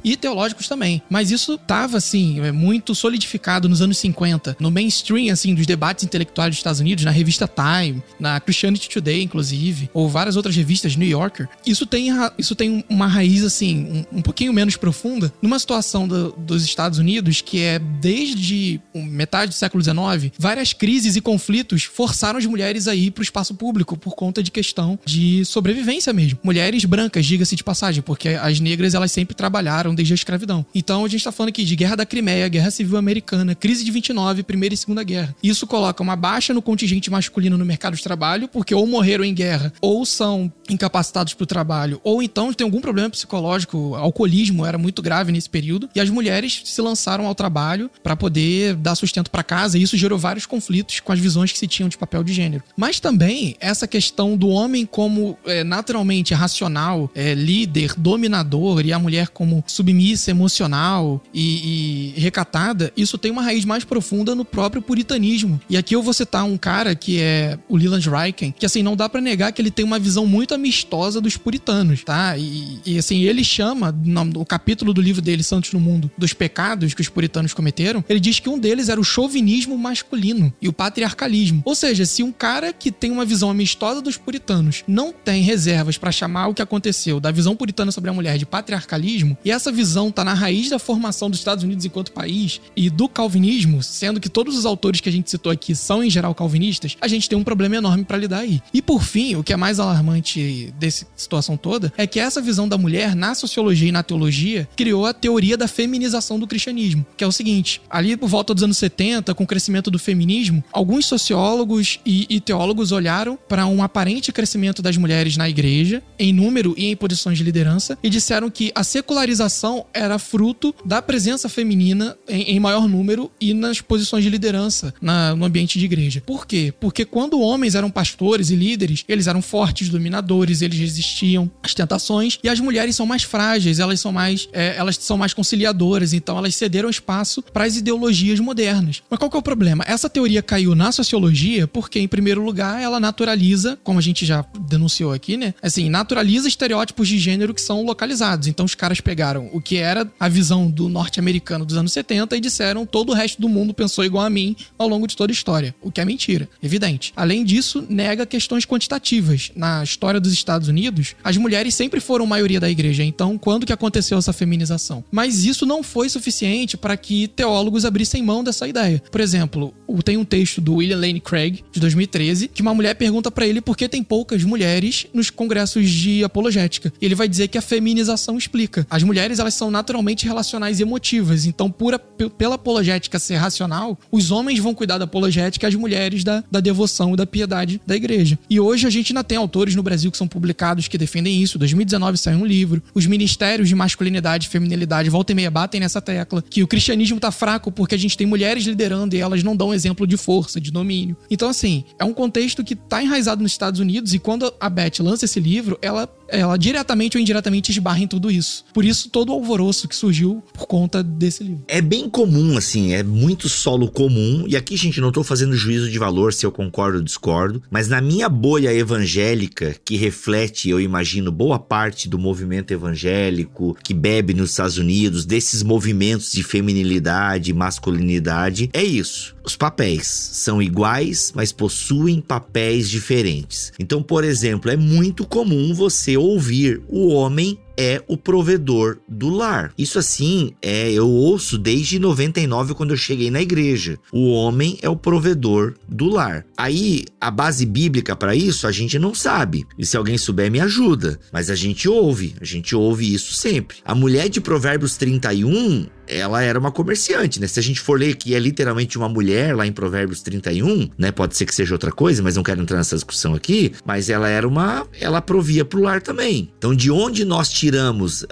e teológicos também. Mas isso estava, assim, é muito solidificado nos anos 50, no mainstream, assim, dos debates intelectuais dos Estados Unidos, na revista Time, na Christianity Today, inclusive, ou várias outras revistas, New Yorker. Isso tem, isso tem uma raiz, assim, um, um pouquinho menos profunda, numa situação do, dos Estados Unidos que é desde metade do século XIX, várias crises e conflitos forçaram as mulheres a ir para o espaço público por conta de questão de sobrevivência mesmo. Mulheres brancas, diga-se de passagem, porque as negras elas sempre trabalharam desde a escravidão. Então a gente está falando aqui de Guerra da Crimeia, Guerra Civil Americana, crise de 29, Primeira e Segunda Guerra. Isso coloca uma baixa no contingente masculino no mercado de trabalho, porque ou morreram em guerra, ou são incapacitados para o trabalho, ou então tem algum problema psicológico, alcoolismo era muito grave nesse período, e as mulheres se lançaram ao trabalho para poder dar sustento para casa, e isso gerou vários conflitos com as visões que se tinham de papel de gênero. Mas também essa questão do homem como é, naturalmente racional, é, líder, dominador, e a mulher como submissa, emocional e, e, recatada, isso tem uma raiz mais profunda no próprio puritanismo. E aqui eu vou citar um cara que é o Leland Ryken, que assim, não dá para negar que ele tem uma visão muito amistosa dos puritanos, tá? E, e assim, ele chama, no, capítulo do livro dele, Santos no Mundo, dos pecados que os puritanos cometeram, ele diz que um deles era o chauvinismo masculino e o patriarcalismo. Ou seja, se um cara que tem uma visão amistosa dos puritanos não tem reservas para chamar o que aconteceu da visão puritana sobre a mulher de patriarcalismo, calvinismo, e essa visão está na raiz da formação dos Estados Unidos enquanto país e do calvinismo, sendo que todos os autores que a gente citou aqui são em geral calvinistas, a gente tem um problema enorme para lidar aí. E por fim, o que é mais alarmante dessa situação toda é que essa visão da mulher na sociologia e na teologia criou a teoria da feminização do cristianismo, que é o seguinte: ali por volta dos anos 70, com o crescimento do feminismo, alguns sociólogos e, e teólogos olharam para um aparente crescimento das mulheres na igreja, em número e em posições de liderança, e disseram que a secularização era fruto da presença feminina em, em maior número e nas posições de liderança na, no ambiente de igreja. Por quê? Porque quando homens eram pastores e líderes, eles eram fortes, dominadores, eles resistiam às tentações e as mulheres são mais frágeis, elas são mais, é, elas são mais conciliadoras, então elas cederam espaço para as ideologias modernas. Mas qual que é o problema? Essa teoria caiu na sociologia porque, em primeiro lugar, ela naturaliza, como a gente já denunciou aqui, né? Assim, naturaliza estereótipos de gênero que são localizados. Então, os caras caras pegaram o que era a visão do norte-americano dos anos 70 e disseram todo o resto do mundo pensou igual a mim ao longo de toda a história, o que é mentira, evidente. Além disso, nega questões quantitativas. Na história dos Estados Unidos, as mulheres sempre foram maioria da igreja, então quando que aconteceu essa feminização? Mas isso não foi suficiente para que teólogos abrissem mão dessa ideia. Por exemplo, tem um texto do William Lane Craig, de 2013, que uma mulher pergunta para ele por que tem poucas mulheres nos congressos de apologética. E ele vai dizer que a feminização explica. As mulheres, elas são naturalmente relacionais e emotivas, então pura, pela apologética ser racional, os homens vão cuidar da apologética e as mulheres da, da devoção e da piedade da igreja. E hoje a gente ainda tem autores no Brasil que são publicados que defendem isso. Em 2019 saiu um livro. Os ministérios de masculinidade e feminilidade volta e meia batem nessa tecla que o cristianismo tá fraco porque a gente tem mulheres liderando e elas não dão exemplo de força, de domínio. Então, assim, é um contexto que tá enraizado nos Estados Unidos e quando a Beth lança esse livro, ela ela diretamente ou indiretamente esbarra em tudo isso. Por isso, todo o alvoroço que surgiu por conta desse livro. É bem comum, assim, é muito solo comum. E aqui, gente, não tô fazendo juízo de valor se eu concordo ou discordo, mas na minha bolha evangélica, que reflete, eu imagino, boa parte do movimento evangélico que bebe nos Estados Unidos, desses movimentos de feminilidade, masculinidade, é isso. Os papéis são iguais, mas possuem papéis diferentes. Então, por exemplo, é muito comum você ouvir o homem é o provedor do lar. Isso assim, é eu ouço desde 99 quando eu cheguei na igreja. O homem é o provedor do lar. Aí, a base bíblica para isso a gente não sabe. E se alguém souber me ajuda, mas a gente ouve, a gente ouve isso sempre. A mulher de Provérbios 31, ela era uma comerciante, né? Se a gente for ler que é literalmente uma mulher lá em Provérbios 31, né? Pode ser que seja outra coisa, mas não quero entrar nessa discussão aqui. Mas ela era uma. Ela provia pro lar também. Então, de onde nós tiramos,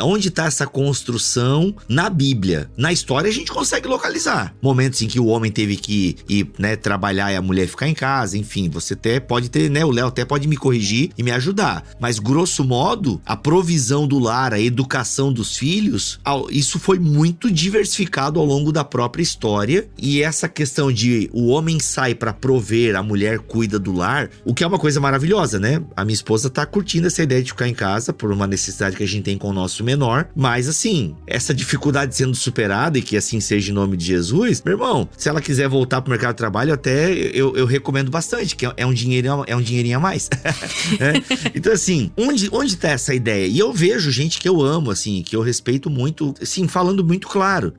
onde está essa construção na Bíblia? Na história a gente consegue localizar. Momentos em que o homem teve que ir, né, trabalhar e a mulher ficar em casa, enfim, você até pode ter, né? O Léo até pode me corrigir e me ajudar. Mas, grosso modo, a provisão do lar, a educação dos filhos, isso foi muito diversificado ao longo da própria história. E essa questão de o homem sai para prover, a mulher cuida do lar, o que é uma coisa maravilhosa, né? A minha esposa tá curtindo essa ideia de ficar em casa por uma necessidade que a gente tem com o nosso menor. Mas assim, essa dificuldade sendo superada e que assim seja em nome de Jesus, meu irmão, se ela quiser voltar pro mercado de trabalho, até eu, eu recomendo bastante, que é um dinheirinho, é um dinheirinho a mais. *laughs* é. Então, assim, onde, onde tá essa ideia? E eu vejo gente que eu amo, assim, que eu respeito muito, assim, falando muito claro.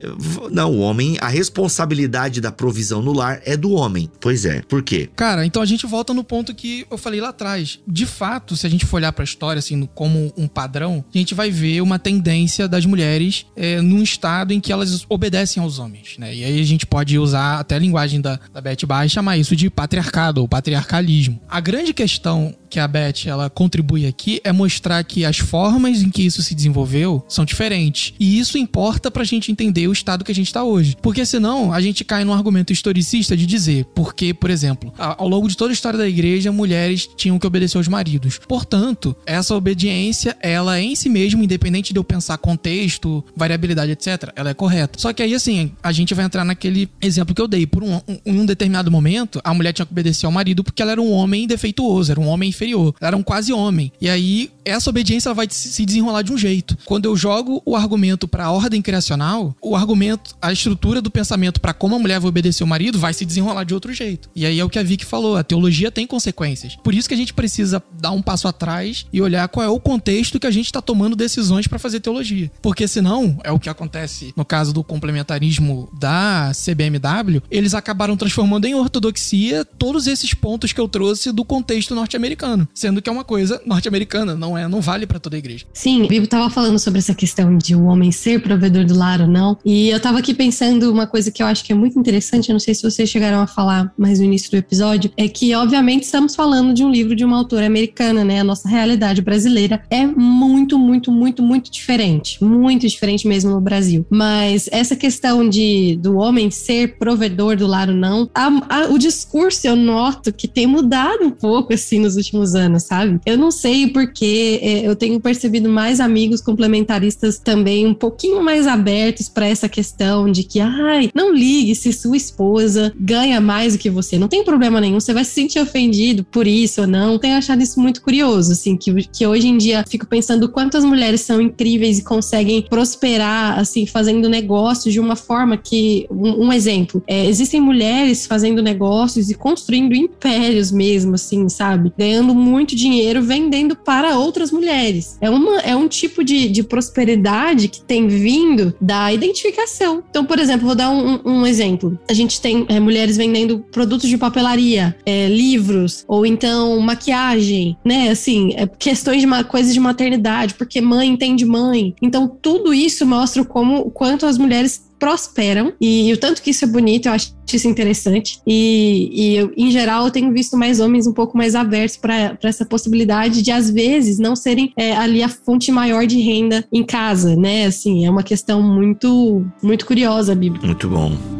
Não, o homem, a responsabilidade da provisão no lar é do homem. Pois é. Por quê? Cara, então a gente volta no ponto que eu falei lá atrás. De fato, se a gente for olhar pra história, assim, como um padrão, a gente vai ver uma tendência das mulheres é, num estado em que elas obedecem aos homens, né? E aí a gente pode usar até a linguagem da, da Beth Baia e chamar isso de patriarcado ou patriarcalismo. A grande questão que a Beth ela contribui aqui é mostrar que as formas em que isso se desenvolveu são diferentes. E isso importa pra gente entender o estado que a gente tá hoje. Porque senão a gente cai num argumento historicista de dizer, porque, por exemplo, ao longo de toda a história da igreja, mulheres tinham que obedecer aos maridos. Portanto, essa obediência, ela em si mesma, independente de eu pensar contexto, variabilidade, etc., ela é correta. Só que aí, assim, a gente vai entrar naquele exemplo que eu dei. Por um, um, um determinado momento, a mulher tinha que obedecer ao marido porque ela era um homem defeituoso, era um homem inferior. Era um quase homem. E aí, essa obediência ela vai se desenrolar de um jeito. Quando eu jogo o argumento para a ordem criacional, o argumento, a estrutura do pensamento para como a mulher vai obedecer o marido vai se desenrolar de outro jeito. E aí é o que a Vicky falou, a teologia tem consequências. Por isso que a gente precisa dar um passo atrás e olhar qual é o contexto que a gente está tomando decisões para fazer teologia. Porque senão, é o que acontece no caso do complementarismo da CBMW, eles acabaram transformando em ortodoxia todos esses pontos que eu trouxe do contexto norte-americano, sendo que é uma coisa norte-americana, não é, não vale para toda a igreja. Sim, o Bibo tava falando sobre essa questão de o homem ser provedor do lar ou não, e eu tava aqui pensando uma coisa que eu acho que é muito interessante, eu não sei se vocês chegaram a falar mais no início do episódio, é que obviamente estamos falando de um livro de uma autora americana, né? A nossa realidade brasileira é muito, muito, muito, muito diferente, muito diferente mesmo no Brasil. Mas essa questão de do homem ser provedor do lar ou não, a, a, o discurso eu noto que tem mudado um pouco assim nos últimos últimos anos, sabe? Eu não sei porque é, eu tenho percebido mais amigos complementaristas também um pouquinho mais abertos para essa questão de que, ai, não ligue se sua esposa ganha mais do que você. Não tem problema nenhum, você vai se sentir ofendido por isso ou não. Tenho achado isso muito curioso, assim, que, que hoje em dia fico pensando quantas mulheres são incríveis e conseguem prosperar, assim, fazendo negócios de uma forma que. Um, um exemplo, é, existem mulheres fazendo negócios e construindo impérios mesmo, assim, sabe? Ganhando muito dinheiro vendendo para outras mulheres. É, uma, é um tipo de, de prosperidade que tem vindo da identificação. Então, por exemplo, vou dar um, um exemplo. A gente tem é, mulheres vendendo produtos de papelaria, é, livros, ou então maquiagem, né? Assim, é, questões de uma, coisas de maternidade, porque mãe entende mãe. Então, tudo isso mostra como quanto as mulheres prosperam e, o tanto que isso é bonito, eu acho isso interessante. E, e eu, em geral, eu tenho visto mais homens um pouco mais abertos para essa possibilidade de, às vezes, não serem é, ali a fonte maior de renda em casa, né? Assim, é uma questão muito, muito curiosa, Bíblia. Muito bom.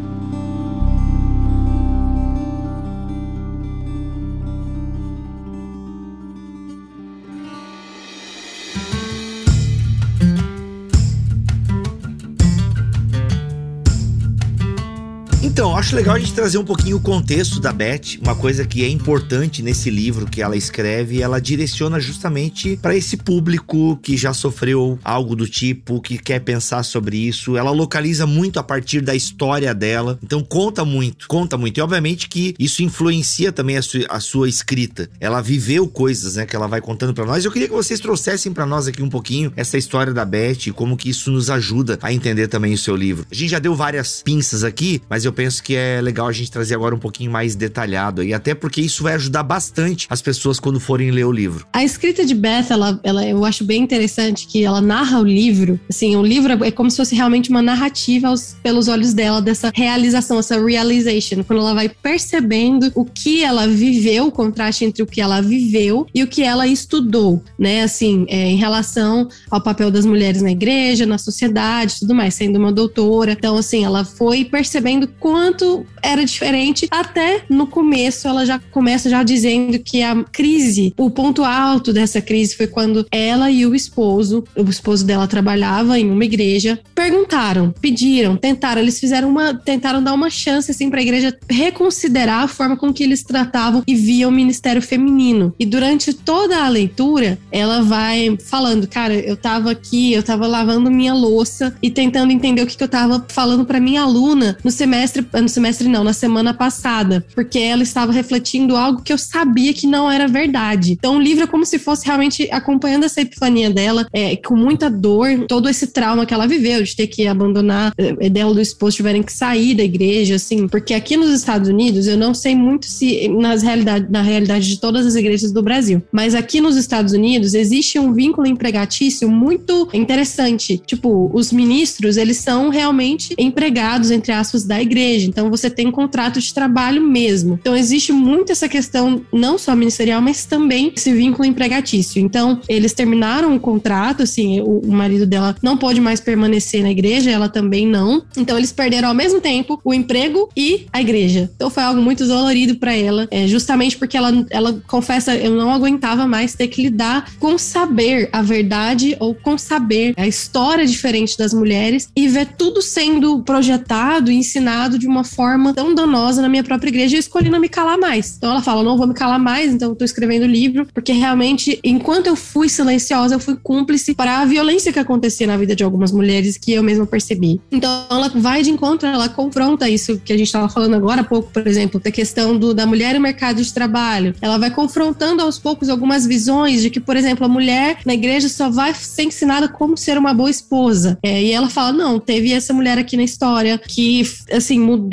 Então, acho legal a gente trazer um pouquinho o contexto da Beth, uma coisa que é importante nesse livro que ela escreve, ela direciona justamente para esse público que já sofreu algo do tipo, que quer pensar sobre isso. Ela localiza muito a partir da história dela, então conta muito, conta muito. E obviamente que isso influencia também a sua, a sua escrita. Ela viveu coisas, né, que ela vai contando para nós. Eu queria que vocês trouxessem para nós aqui um pouquinho essa história da Beth e como que isso nos ajuda a entender também o seu livro. A gente já deu várias pinças aqui, mas eu penso penso que é legal a gente trazer agora um pouquinho mais detalhado e até porque isso vai ajudar bastante as pessoas quando forem ler o livro. A escrita de Beth, ela, ela eu acho bem interessante que ela narra o livro. Assim, o livro é como se fosse realmente uma narrativa aos, pelos olhos dela dessa realização, essa realization, quando ela vai percebendo o que ela viveu, o contraste entre o que ela viveu e o que ela estudou, né? Assim, é, em relação ao papel das mulheres na igreja, na sociedade, tudo mais, sendo uma doutora. Então, assim, ela foi percebendo quando era diferente. Até no começo, ela já começa já dizendo que a crise, o ponto alto dessa crise foi quando ela e o esposo, o esposo dela trabalhava em uma igreja, perguntaram, pediram, tentaram, eles fizeram uma, tentaram dar uma chance assim para a igreja reconsiderar a forma com que eles tratavam e viam o ministério feminino. E durante toda a leitura, ela vai falando, cara, eu tava aqui, eu tava lavando minha louça e tentando entender o que, que eu tava falando para minha aluna no semestre no semestre não, na semana passada, porque ela estava refletindo algo que eu sabia que não era verdade. Então o livro é como se fosse realmente acompanhando essa epifania dela, é, com muita dor, todo esse trauma que ela viveu, de ter que abandonar, é, dela do esposo tiverem que sair da igreja, assim, porque aqui nos Estados Unidos, eu não sei muito se nas realidade, na realidade de todas as igrejas do Brasil, mas aqui nos Estados Unidos existe um vínculo empregatício muito interessante. Tipo, os ministros, eles são realmente empregados, entre aspas, da igreja igreja. Então você tem contrato de trabalho mesmo. Então existe muito essa questão, não só ministerial, mas também esse vínculo empregatício. Então eles terminaram o contrato, assim, o, o marido dela não pode mais permanecer na igreja, ela também não. Então eles perderam ao mesmo tempo o emprego e a igreja. Então foi algo muito dolorido para ela, é, justamente porque ela, ela confessa, eu não aguentava mais ter que lidar com saber a verdade ou com saber a história diferente das mulheres e ver tudo sendo projetado e ensinado de uma forma tão danosa na minha própria igreja, eu escolhi não me calar mais. Então ela fala: não vou me calar mais, então eu tô escrevendo o livro, porque realmente, enquanto eu fui silenciosa, eu fui cúmplice para a violência que acontecia na vida de algumas mulheres que eu mesma percebi. Então ela vai de encontro, ela confronta isso que a gente estava falando agora há pouco, por exemplo, da questão do, da mulher no mercado de trabalho. Ela vai confrontando aos poucos algumas visões de que, por exemplo, a mulher na igreja só vai ser ensinada como ser uma boa esposa. É, e ela fala: não, teve essa mulher aqui na história que, assim, mudou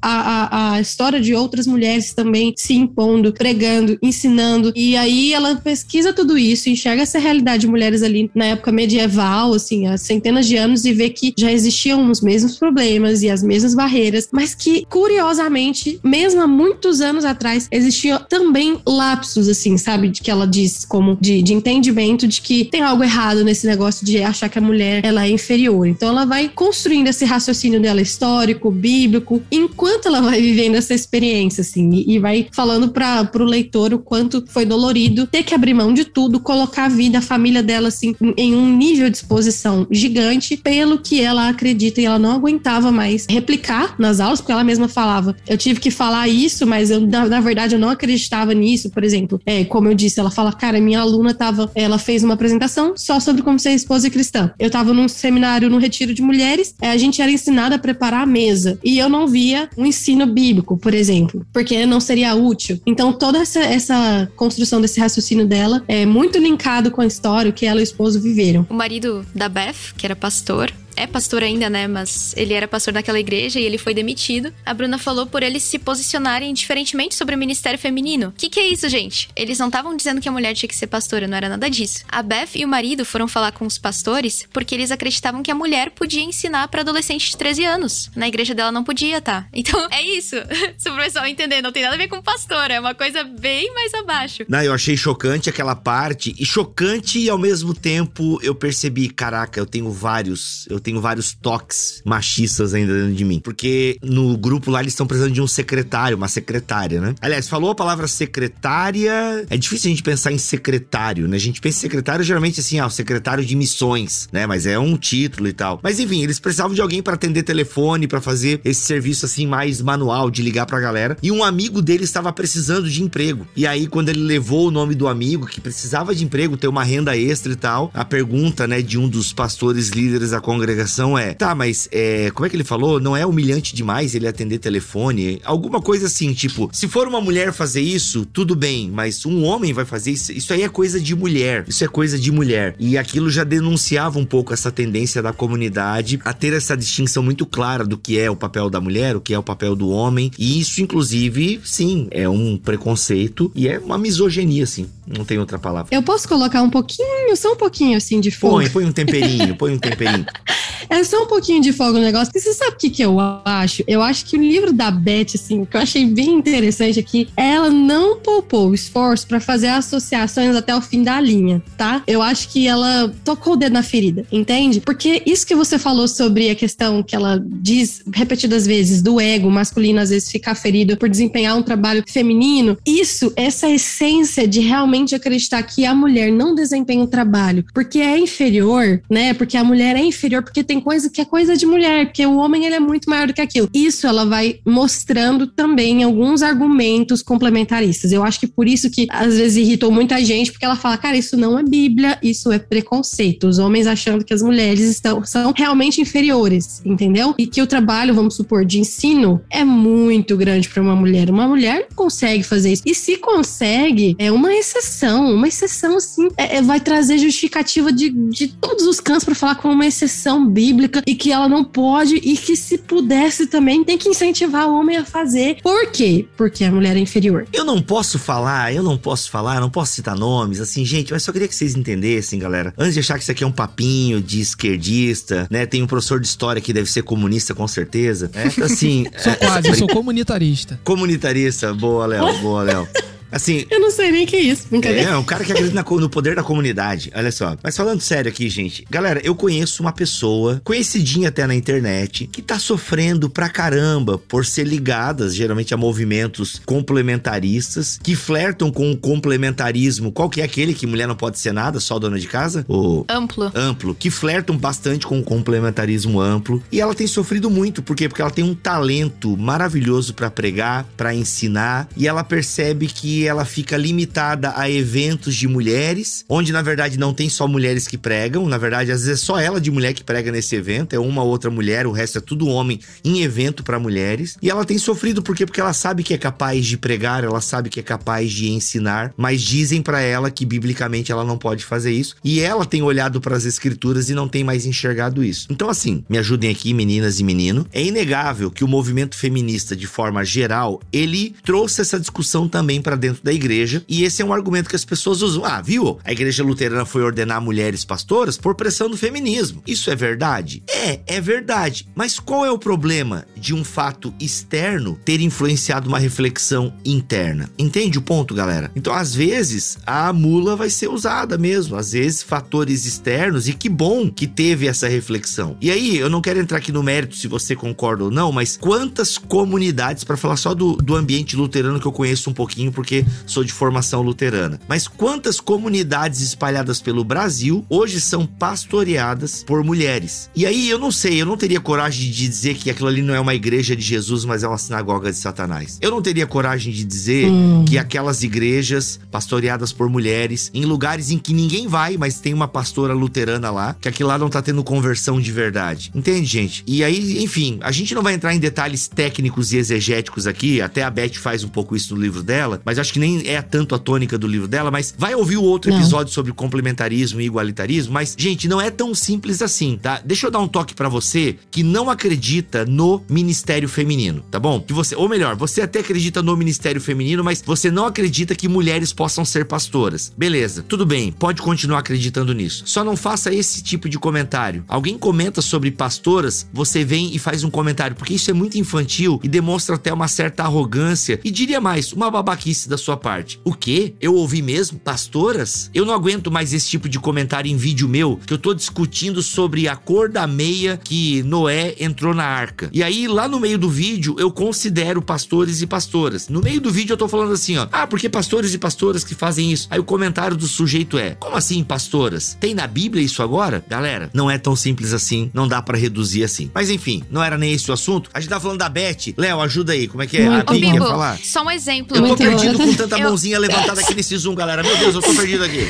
a, a, a, história de outras mulheres também se impondo, pregando, ensinando. E aí ela pesquisa tudo isso, enxerga essa realidade de mulheres ali na época medieval, assim, há centenas de anos, e vê que já existiam os mesmos problemas e as mesmas barreiras, mas que, curiosamente, mesmo há muitos anos atrás, existiam também lapsos, assim, sabe? De que ela diz, como de, de entendimento de que tem algo errado nesse negócio de achar que a mulher ela é inferior. Então ela vai construindo esse raciocínio dela histórico, bíblico enquanto ela vai vivendo essa experiência, assim, e, e vai falando para o leitor o quanto foi dolorido ter que abrir mão de tudo, colocar a vida, a família dela, assim, em um nível de exposição gigante, pelo que ela acredita e ela não aguentava mais replicar nas aulas, porque ela mesma falava, eu tive que falar isso, mas eu, na, na verdade, eu não acreditava nisso, por exemplo. É, como eu disse, ela fala, cara, minha aluna tava, ela fez uma apresentação só sobre como ser esposa cristã. Eu tava num seminário, num retiro de mulheres, é, a gente era ensinada a preparar a mesa, e eu não via um ensino bíblico, por exemplo, porque não seria útil. Então, toda essa, essa construção desse raciocínio dela é muito linkado com a história que ela e o esposo viveram. O marido da Beth, que era pastor, é pastor ainda, né? Mas ele era pastor daquela igreja e ele foi demitido. A Bruna falou por eles se posicionarem diferentemente sobre o ministério feminino. O que, que é isso, gente? Eles não estavam dizendo que a mulher tinha que ser pastora, não era nada disso. A Beth e o marido foram falar com os pastores porque eles acreditavam que a mulher podia ensinar para adolescente de 13 anos. Na igreja dela não podia, tá? *laughs* Então é isso. Se o pessoal entender, não tem nada a ver com pastor, é uma coisa bem mais abaixo. Não, eu achei chocante aquela parte, e chocante e ao mesmo tempo eu percebi, caraca, eu tenho vários, eu tenho vários toques machistas ainda dentro de mim. Porque no grupo lá eles estão precisando de um secretário, uma secretária, né? Aliás, falou a palavra secretária, é difícil a gente pensar em secretário, né? A gente pensa em secretário geralmente assim, ah, o secretário de missões, né? Mas é um título e tal. Mas enfim, eles precisavam de alguém para atender telefone, para fazer esse serviço assim mais manual de ligar pra galera. E um amigo dele estava precisando de emprego. E aí quando ele levou o nome do amigo que precisava de emprego, ter uma renda extra e tal, a pergunta, né, de um dos pastores líderes da congregação é: "Tá, mas é, como é que ele falou? Não é humilhante demais ele atender telefone? Alguma coisa assim, tipo, se for uma mulher fazer isso, tudo bem, mas um homem vai fazer isso, isso aí é coisa de mulher. Isso é coisa de mulher. E aquilo já denunciava um pouco essa tendência da comunidade a ter essa distinção muito clara do que é o papel da mulher, o que é o papel do homem. E isso, inclusive, sim, é um preconceito e é uma misoginia, assim. Não tem outra palavra. Eu posso colocar um pouquinho, só um pouquinho assim de fogo? Põe, põe um temperinho, põe um temperinho. *laughs* É só um pouquinho de fogo no negócio. E você sabe o que, que eu acho? Eu acho que o livro da Beth, assim, que eu achei bem interessante aqui, ela não poupou esforço para fazer associações até o fim da linha, tá? Eu acho que ela tocou o dedo na ferida, entende? Porque isso que você falou sobre a questão que ela diz repetidas vezes do ego masculino, às vezes ficar ferido por desempenhar um trabalho feminino, isso, essa essência de realmente acreditar que a mulher não desempenha um trabalho porque é inferior, né? Porque a mulher é inferior, porque tem coisa que é coisa de mulher, porque o homem ele é muito maior do que aquilo. Isso ela vai mostrando também alguns argumentos complementaristas. Eu acho que por isso que às vezes irritou muita gente, porque ela fala, cara, isso não é Bíblia, isso é preconceito. Os homens achando que as mulheres estão, são realmente inferiores, entendeu? E que o trabalho, vamos supor, de ensino é muito grande para uma mulher. Uma mulher não consegue fazer isso. E se consegue, é uma exceção. Uma exceção, assim, é, é, vai trazer justificativa de, de todos os cantos para falar com uma exceção bíblica e que ela não pode e que se pudesse também tem que incentivar o homem a fazer. Por quê? Porque a mulher é inferior. Eu não posso falar, eu não posso falar, não posso citar nomes, assim, gente, mas só queria que vocês entendessem, galera. Antes de achar que isso aqui é um papinho de esquerdista, né? Tem um professor de história que deve ser comunista com certeza, né? Assim. Sou quase, eu sou comunitarista. Comunitarista, boa, Léo, boa, Léo. Assim. Eu não sei nem o que é isso, brincadeira. É, um cara que acredita na, no poder da comunidade. Olha só. Mas falando sério aqui, gente. Galera, eu conheço uma pessoa, conhecidinha até na internet, que tá sofrendo pra caramba por ser ligadas, geralmente, a movimentos complementaristas, que flertam com o complementarismo. Qual que é aquele que mulher não pode ser nada, só dona de casa? O Amplo. amplo, que flertam bastante com o complementarismo amplo. E ela tem sofrido muito, por quê? Porque ela tem um talento maravilhoso pra pregar, pra ensinar, e ela percebe que ela fica limitada a eventos de mulheres, onde na verdade não tem só mulheres que pregam, na verdade às vezes é só ela de mulher que prega nesse evento, é uma outra mulher, o resto é tudo homem em evento pra mulheres. E ela tem sofrido por quê? Porque ela sabe que é capaz de pregar, ela sabe que é capaz de ensinar, mas dizem pra ela que biblicamente ela não pode fazer isso. E ela tem olhado para as escrituras e não tem mais enxergado isso. Então assim, me ajudem aqui meninas e menino. É inegável que o movimento feminista de forma geral, ele trouxe essa discussão também para dentro dentro da igreja. E esse é um argumento que as pessoas usam. Ah, viu? A igreja luterana foi ordenar mulheres pastoras por pressão do feminismo. Isso é verdade? É, é verdade. Mas qual é o problema de um fato externo ter influenciado uma reflexão interna? Entende o ponto, galera? Então, às vezes, a mula vai ser usada mesmo. Às vezes, fatores externos. E que bom que teve essa reflexão. E aí, eu não quero entrar aqui no mérito se você concorda ou não, mas quantas comunidades, para falar só do, do ambiente luterano que eu conheço um pouquinho, porque sou de formação luterana, mas quantas comunidades espalhadas pelo Brasil hoje são pastoreadas por mulheres? E aí, eu não sei, eu não teria coragem de dizer que aquilo ali não é uma igreja de Jesus, mas é uma sinagoga de Satanás. Eu não teria coragem de dizer hum. que aquelas igrejas pastoreadas por mulheres, em lugares em que ninguém vai, mas tem uma pastora luterana lá, que aquilo lá não tá tendo conversão de verdade. Entende, gente? E aí, enfim, a gente não vai entrar em detalhes técnicos e exegéticos aqui, até a Beth faz um pouco isso no livro dela, mas acho que nem é tanto a tônica do livro dela, mas vai ouvir o outro não. episódio sobre complementarismo e igualitarismo, mas, gente, não é tão simples assim, tá? Deixa eu dar um toque para você que não acredita no ministério feminino, tá bom? Que você, ou melhor, você até acredita no ministério feminino, mas você não acredita que mulheres possam ser pastoras. Beleza, tudo bem, pode continuar acreditando nisso. Só não faça esse tipo de comentário. Alguém comenta sobre pastoras, você vem e faz um comentário, porque isso é muito infantil e demonstra até uma certa arrogância e diria mais, uma babaquice da sua parte. O quê? Eu ouvi mesmo? Pastoras? Eu não aguento mais esse tipo de comentário em vídeo meu, que eu tô discutindo sobre a cor da meia que Noé entrou na arca. E aí, lá no meio do vídeo, eu considero pastores e pastoras. No meio do vídeo eu tô falando assim, ó. Ah, porque pastores e pastoras que fazem isso. Aí o comentário do sujeito é: Como assim, pastoras? Tem na Bíblia isso agora? Galera, não é tão simples assim, não dá para reduzir assim. Mas enfim, não era nem esse o assunto. A gente tá falando da Beth. Léo, ajuda aí, como é que é? Muito a Bia falar? Só um exemplo. Eu tô perdido com tanta eu... mãozinha levantada aqui nesse Zoom, galera. Meu Deus, eu tô perdido aqui.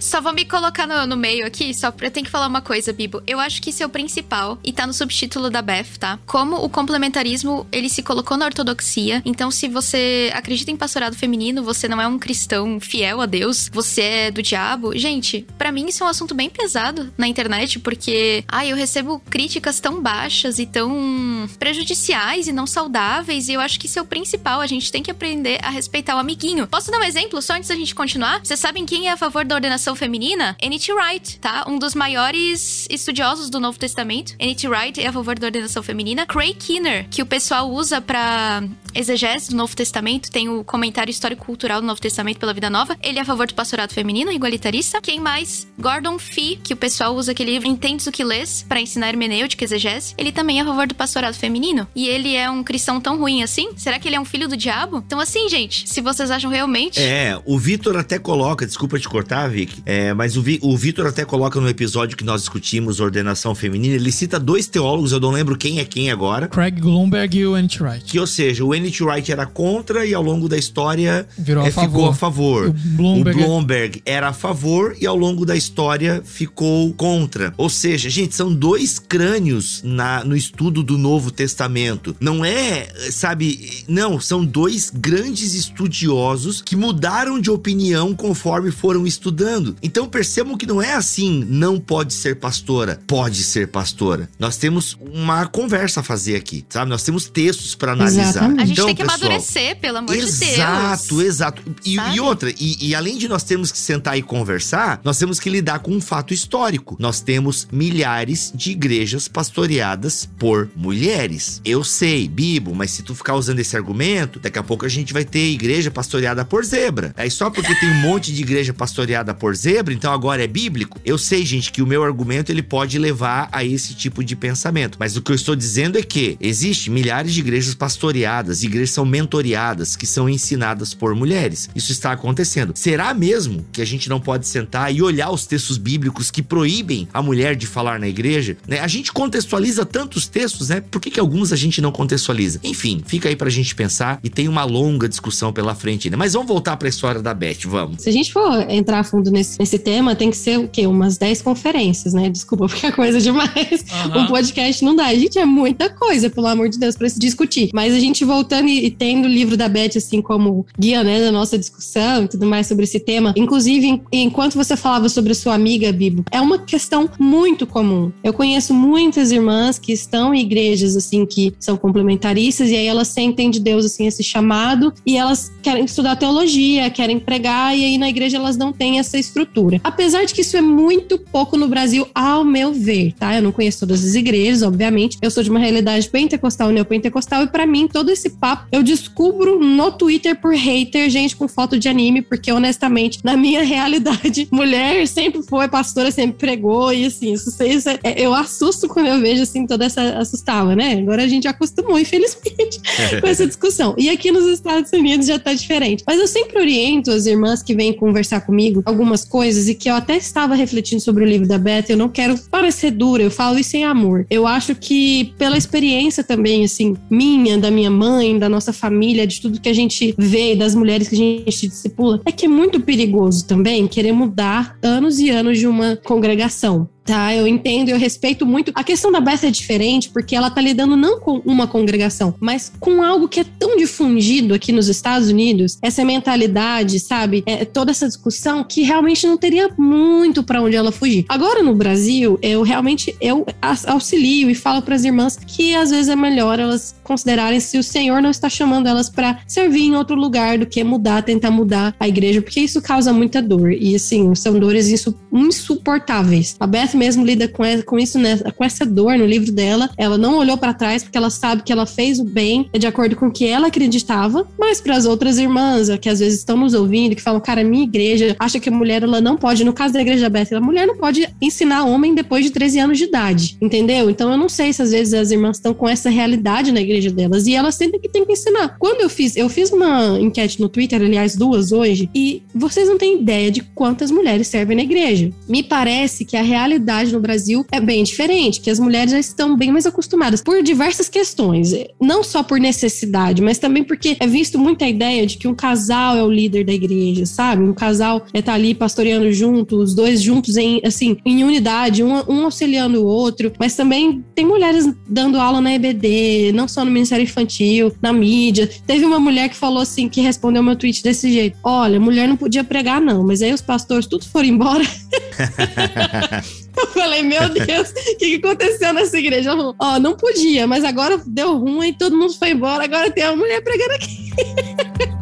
Só vou me colocar no, no meio aqui, só pra eu tenho que falar uma coisa, Bibo. Eu acho que isso é o principal e tá no subtítulo da Beth, tá? Como o complementarismo, ele se colocou na ortodoxia. Então, se você acredita em pastorado feminino, você não é um cristão fiel a Deus, você é do diabo. Gente, para mim isso é um assunto bem pesado na internet, porque, ai, eu recebo críticas tão baixas e tão prejudiciais e não saudáveis, e eu acho que isso é o principal. A gente tem que aprender a respeitar o amiguinho. Posso dar um exemplo só antes da gente continuar? Vocês sabem quem é a favor da ordenação feminina? N.T. Wright, tá? Um dos maiores estudiosos do Novo Testamento. N.T. Wright é a favor da ordenação feminina. Craig Kinner, que o pessoal usa para exegese do Novo Testamento, tem o comentário histórico-cultural do Novo Testamento pela Vida Nova. Ele é a favor do pastorado feminino, igualitarista. Quem mais? Gordon Fee, que o pessoal usa aquele livro Entendes o que lês para ensinar hermenêutica e exegese. Ele também é a favor do pastorado feminino. E ele é um cristão tão ruim assim? Será que ele é um filho do diabo? Então assim, gente, se vocês acham realmente... É, o Vitor até coloca, desculpa te cortar, Vic, é, mas o, Vi, o Vitor até coloca no episódio que nós discutimos ordenação feminina, ele cita dois teólogos, eu não lembro quem é quem agora. Craig Bloomberg e o N.T. Wright. Que, ou seja, o N.T. Wright era contra e ao longo da história Virou é, a ficou a favor. O Bloomberg... o Bloomberg era a favor e ao longo da história ficou contra. Ou seja, gente, são dois crânios na, no estudo do Novo Testamento. Não é, sabe, não, são dois grandes estudiosos que mudaram de opinião conforme foram estudando. Então percebam que não é assim, não pode ser pastora, pode ser pastora. Nós temos uma conversa a fazer aqui, sabe? Nós temos textos para analisar. Exatamente. A gente então, tem que pessoal, amadurecer, pelo amor exato, de Deus. Exato, exato. E, e, outra, e, e além de nós termos que sentar e conversar, nós temos que lidar com um fato histórico. Nós temos milhares de igrejas pastoreadas por mulheres. Eu sei, Bibo, mas se tu ficar usando esse argumento, daqui a pouco a gente vai ter igreja pastoreada por zebra. Aí só porque tem um monte de igreja pastoreada por zebra, então agora é bíblico. Eu sei, gente, que o meu argumento ele pode levar a esse tipo de pensamento, mas o que eu estou dizendo é que existe milhares de igrejas pastoreadas, igrejas são mentoreadas, que são ensinadas por mulheres. Isso está acontecendo. Será mesmo que a gente não pode sentar e olhar os textos bíblicos que proíbem a mulher de falar na igreja? Né? A gente contextualiza tantos textos, né? Por que, que alguns a gente não contextualiza? Enfim, fica aí pra gente pensar e tem uma longa discussão pela frente Mas vamos voltar pra história da Beth, vamos. Se a gente for entrar a fundo nesse, nesse tema, tem que ser o quê? Umas 10 conferências, né? Desculpa, *laughs* porque é coisa demais. Uhum. Um podcast não dá. A gente é muita coisa, pelo amor de Deus, pra se discutir. Mas a gente voltando e, e tendo o livro da Beth, assim, como guia, né, da nossa discussão e tudo mais sobre esse tema. Inclusive, enquanto você falava sobre a sua amiga, Bibo, é uma questão muito comum. Eu conheço muitas irmãs que estão em igrejas, assim, que são complementaristas, e aí elas sentem de Deus, assim, esse chamado, e elas querem, estudar teologia, querem pregar, e aí na igreja elas não têm essa estrutura. Apesar de que isso é muito pouco no Brasil, ao meu ver, tá? Eu não conheço todas as igrejas, obviamente. Eu sou de uma realidade pentecostal, neopentecostal, e para mim, todo esse papo eu descubro no Twitter por hater, gente com foto de anime, porque honestamente, na minha *laughs* realidade, mulher sempre foi pastora, sempre pregou, e assim, isso, isso é, eu assusto quando eu vejo assim toda essa assustava, né? Agora a gente acostumou, infelizmente, *laughs* com essa discussão. E aqui nos Estados Unidos já tá diferente. Mas eu sempre oriento as irmãs que vêm conversar comigo algumas coisas e que eu até estava refletindo sobre o livro da Beth, eu não quero parecer dura, eu falo isso em amor. Eu acho que pela experiência também, assim, minha, da minha mãe, da nossa família, de tudo que a gente vê, das mulheres que a gente discipula, é que é muito perigoso também querer mudar anos e anos de uma congregação. Tá, eu entendo, eu respeito muito. A questão da Beth é diferente porque ela tá lidando não com uma congregação, mas com algo que é tão difundido aqui nos Estados Unidos, essa mentalidade, sabe? É, toda essa discussão que realmente não teria muito para onde ela fugir. Agora no Brasil, eu realmente eu auxilio e falo para as irmãs que às vezes é melhor elas considerarem se o Senhor não está chamando elas para servir em outro lugar do que mudar, tentar mudar a igreja, porque isso causa muita dor. E assim, são dores insuportáveis. A Beth mesmo lida com, com isso, né, com essa dor no livro dela. Ela não olhou para trás porque ela sabe que ela fez o bem de acordo com o que ela acreditava, mas para as outras irmãs que às vezes estão nos ouvindo, que falam, cara, minha igreja acha que a mulher ela não pode, no caso da igreja aberta, a mulher não pode ensinar homem depois de 13 anos de idade, entendeu? Então eu não sei se às vezes as irmãs estão com essa realidade na igreja delas e elas sentem que tem que ensinar. Quando eu fiz, eu fiz uma enquete no Twitter, aliás, duas hoje, e vocês não têm ideia de quantas mulheres servem na igreja. Me parece que a realidade realidade no Brasil é bem diferente, que as mulheres já estão bem mais acostumadas por diversas questões, não só por necessidade, mas também porque é visto muita ideia de que um casal é o líder da igreja, sabe? Um casal é tá ali pastoreando junto, os dois juntos em assim, em unidade, um, um auxiliando o outro, mas também tem mulheres dando aula na EBD, não só no Ministério Infantil, na mídia. Teve uma mulher que falou assim, que respondeu meu tweet desse jeito: "Olha, mulher não podia pregar não, mas aí os pastores tudo foram embora". *laughs* Eu falei, meu Deus, o que, que, aconteceu nessa igreja? Falou, ó, oh, não podia, mas agora deu ruim, todo mundo foi embora, agora tem uma mulher pregando aqui.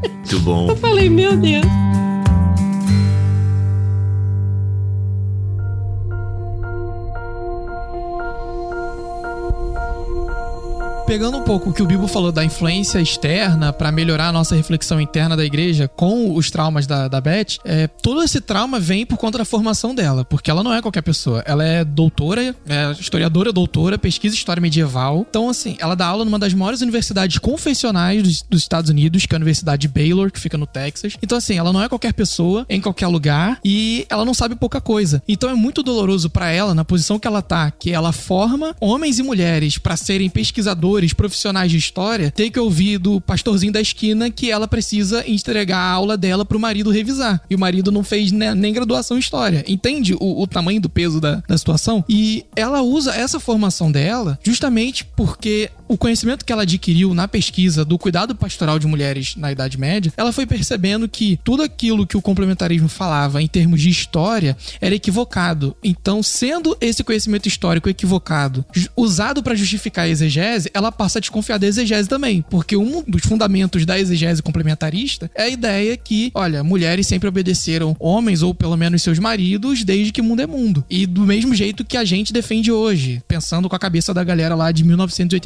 Muito bom. Eu falei, meu Deus. Pegando um pouco o que o Bibo falou da influência externa para melhorar a nossa reflexão interna da igreja com os traumas da, da Beth, é, todo esse trauma vem por conta da formação dela, porque ela não é qualquer pessoa. Ela é doutora, é historiadora doutora, pesquisa história medieval. Então, assim, ela dá aula numa das maiores universidades confessionais dos, dos Estados Unidos, que é a Universidade Baylor, que fica no Texas. Então, assim, ela não é qualquer pessoa, em qualquer lugar, e ela não sabe pouca coisa. Então, é muito doloroso para ela, na posição que ela tá, que ela forma homens e mulheres para serem pesquisadores profissionais de história, ter que ouvir do pastorzinho da esquina que ela precisa entregar a aula dela pro marido revisar. E o marido não fez nem graduação em história. Entende o, o tamanho do peso da, da situação? E ela usa essa formação dela justamente porque o conhecimento que ela adquiriu na pesquisa do cuidado pastoral de mulheres na Idade Média, ela foi percebendo que tudo aquilo que o complementarismo falava em termos de história era equivocado. Então, sendo esse conhecimento histórico equivocado usado para justificar a exegese, ela passa a desconfiar da exegese também, porque um dos fundamentos da exegese complementarista é a ideia que, olha, mulheres sempre obedeceram homens ou pelo menos seus maridos desde que mundo é mundo. E do mesmo jeito que a gente defende hoje, pensando com a cabeça da galera lá de 1987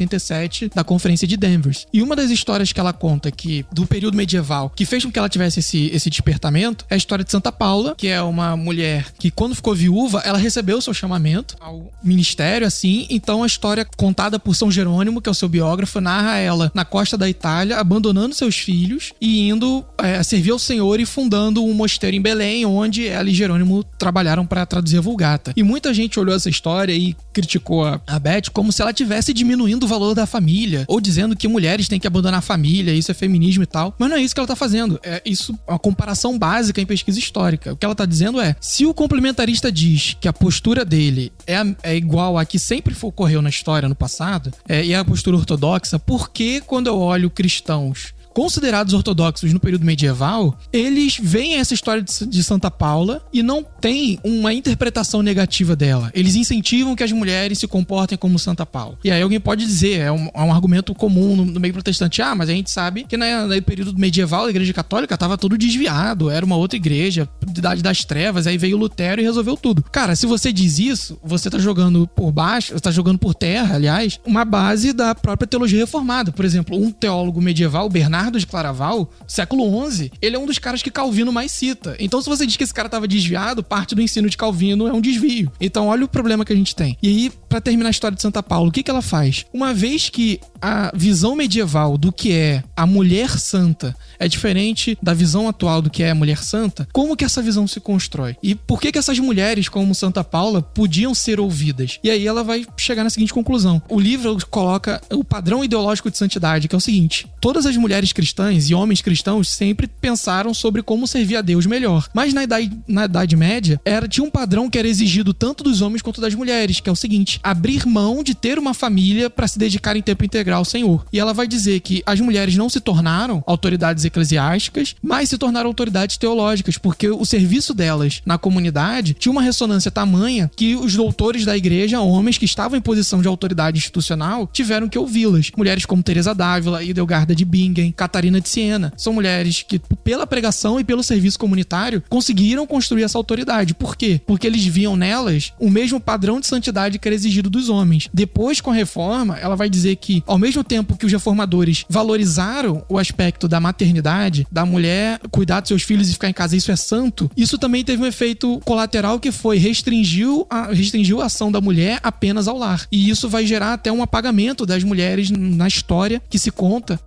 da Conferência de Denver. E uma das histórias que ela conta que do período medieval que fez com que ela tivesse esse, esse despertamento é a história de Santa Paula, que é uma mulher que quando ficou viúva, ela recebeu o seu chamamento ao ministério assim, então a história contada por São Jerônimo, que é o seu biógrafo, narra ela na costa da Itália, abandonando seus filhos e indo é, servir ao Senhor e fundando um mosteiro em Belém, onde ela e Jerônimo trabalharam para traduzir a Vulgata. E muita gente olhou essa história e criticou a, Beth como se ela tivesse diminuindo o valor da família, ou dizendo que mulheres têm que abandonar a família, isso é feminismo e tal. Mas não é isso que ela tá fazendo. É isso é uma comparação básica em pesquisa histórica. O que ela tá dizendo é: se o complementarista diz que a postura dele é, é igual a que sempre ocorreu na história no passado, é, e a postura ortodoxa, por que quando eu olho cristãos considerados ortodoxos no período medieval, eles veem essa história de Santa Paula e não têm uma interpretação negativa dela. Eles incentivam que as mulheres se comportem como Santa Paula. E aí alguém pode dizer, é um, é um argumento comum no, no, meio protestante, ah, mas a gente sabe que na, no período medieval a igreja católica estava tudo desviado, era uma outra igreja, idade das trevas, aí veio Lutero e resolveu tudo. Cara, se você diz isso, você tá jogando por baixo, você tá jogando por terra, aliás, uma base da própria teologia reformada. Por exemplo, um teólogo medieval, Bernardo de Claraval, século XI, ele é um dos caras que Calvino mais cita. Então, se você diz que esse cara estava desviado, parte do ensino de Calvino é um desvio. Então, olha o problema que a gente tem. E aí, para terminar a história de Santa Paula, o que, que ela faz? Uma vez que a visão medieval do que é a mulher santa é diferente da visão atual do que é a mulher santa, como que essa visão se constrói? E por que que essas mulheres, como Santa Paula, podiam ser ouvidas? E aí ela vai chegar na seguinte conclusão. O livro coloca o padrão ideológico de santidade, que é o seguinte: todas as mulheres cristãs e homens cristãos sempre pensaram sobre como servir a Deus melhor. Mas na idade, na idade média, era tinha um padrão que era exigido tanto dos homens quanto das mulheres, que é o seguinte: abrir mão de ter uma família para se dedicar em tempo integral ao Senhor. E ela vai dizer que as mulheres não se tornaram autoridades eclesiásticas, mas se tornaram autoridades teológicas, porque o serviço delas na comunidade tinha uma ressonância tamanha que os doutores da igreja, homens que estavam em posição de autoridade institucional, tiveram que ouvi-las. Mulheres como Teresa d'Ávila, Idelgarda de Bingen, Catarina de Siena, são mulheres que, pela pregação e pelo serviço comunitário, conseguiram construir essa autoridade. Por quê? Porque eles viam nelas o mesmo padrão de santidade que era exigido dos homens. Depois, com a reforma, ela vai dizer que, ao mesmo tempo que os reformadores valorizaram o aspecto da maternidade, da mulher cuidar dos seus filhos e ficar em casa, isso é santo, isso também teve um efeito colateral que foi restringiu a, restringiu a ação da mulher apenas ao lar. E isso vai gerar até um apagamento das mulheres na história que se conta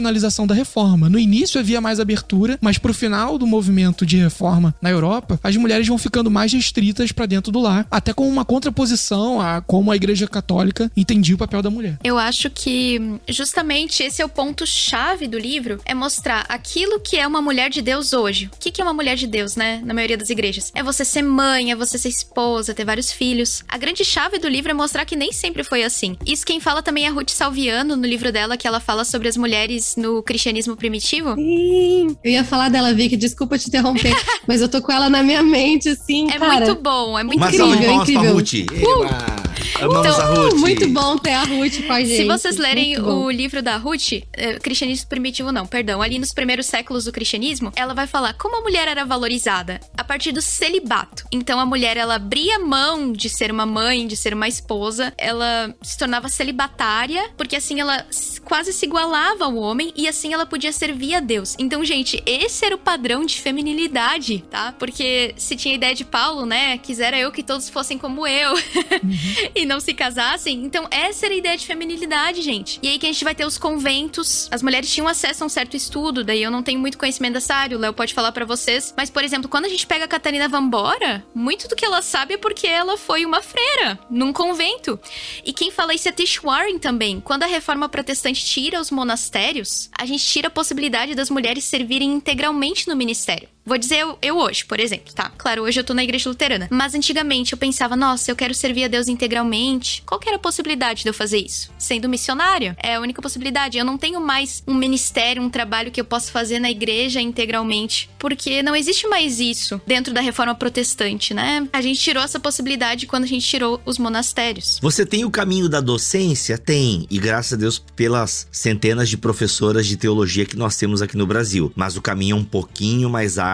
da institucionalização da reforma. No início havia mais abertura, mas pro final do movimento de reforma na Europa, as mulheres vão ficando mais restritas para dentro do lar, até com uma contraposição a como a Igreja Católica entendia o papel da mulher. Eu acho que justamente esse é o ponto chave do livro, é mostrar aquilo que é uma mulher de Deus hoje. O que é uma mulher de Deus, né? Na maioria das igrejas. É você ser mãe, é você ser esposa, ter vários filhos. A grande chave do livro é mostrar que nem sempre foi assim. Isso quem fala também é Ruth Salviano, no livro dela, que ela fala sobre as mulheres no cristianismo primitivo. Sim, eu ia falar dela, Vicky, desculpa te interromper, *laughs* mas eu tô com ela na minha mente, assim, É cara. muito bom, é muito Uma incrível, salva de palmas pra incrível. Ruth. Amamos Então, a Ruth. Muito bom ter a Ruth com a gente. Se vocês lerem o livro da Ruth, eh, cristianismo primitivo não, perdão, ali nos primeiros séculos do cristianismo, ela vai falar como a mulher era valorizada a partir do celibato. Então a mulher ela abria mão de ser uma mãe, de ser uma esposa, ela se tornava celibatária, porque assim ela quase se igualava ao homem e assim ela podia servir a Deus. Então, gente, esse era o padrão de feminilidade, tá? Porque se tinha a ideia de Paulo, né, quisera eu que todos fossem como eu *laughs* e não se casassem. Então, essa era a ideia de feminilidade, gente. E aí que a gente vai ter os conventos. As mulheres tinham acesso a um certo estudo, daí eu não tenho muito conhecimento dessa área, o Léo pode falar pra vocês. Mas, por exemplo, quando a gente pega a Catarina Vambora, muito do que ela sabe é porque ela foi uma freira num convento. E quem fala isso é Tish Warren também. Quando a reforma protestante tira os monastérios, a gente tira a possibilidade das mulheres servirem integralmente no ministério. Vou dizer eu, eu hoje, por exemplo, tá? Claro, hoje eu tô na igreja luterana. Mas antigamente eu pensava, nossa, eu quero servir a Deus integralmente. Qual que era a possibilidade de eu fazer isso? Sendo missionária. É a única possibilidade. Eu não tenho mais um ministério, um trabalho que eu possa fazer na igreja integralmente. Porque não existe mais isso dentro da reforma protestante, né? A gente tirou essa possibilidade quando a gente tirou os monastérios. Você tem o caminho da docência? Tem. E graças a Deus pelas centenas de professoras de teologia que nós temos aqui no Brasil. Mas o caminho é um pouquinho mais árduo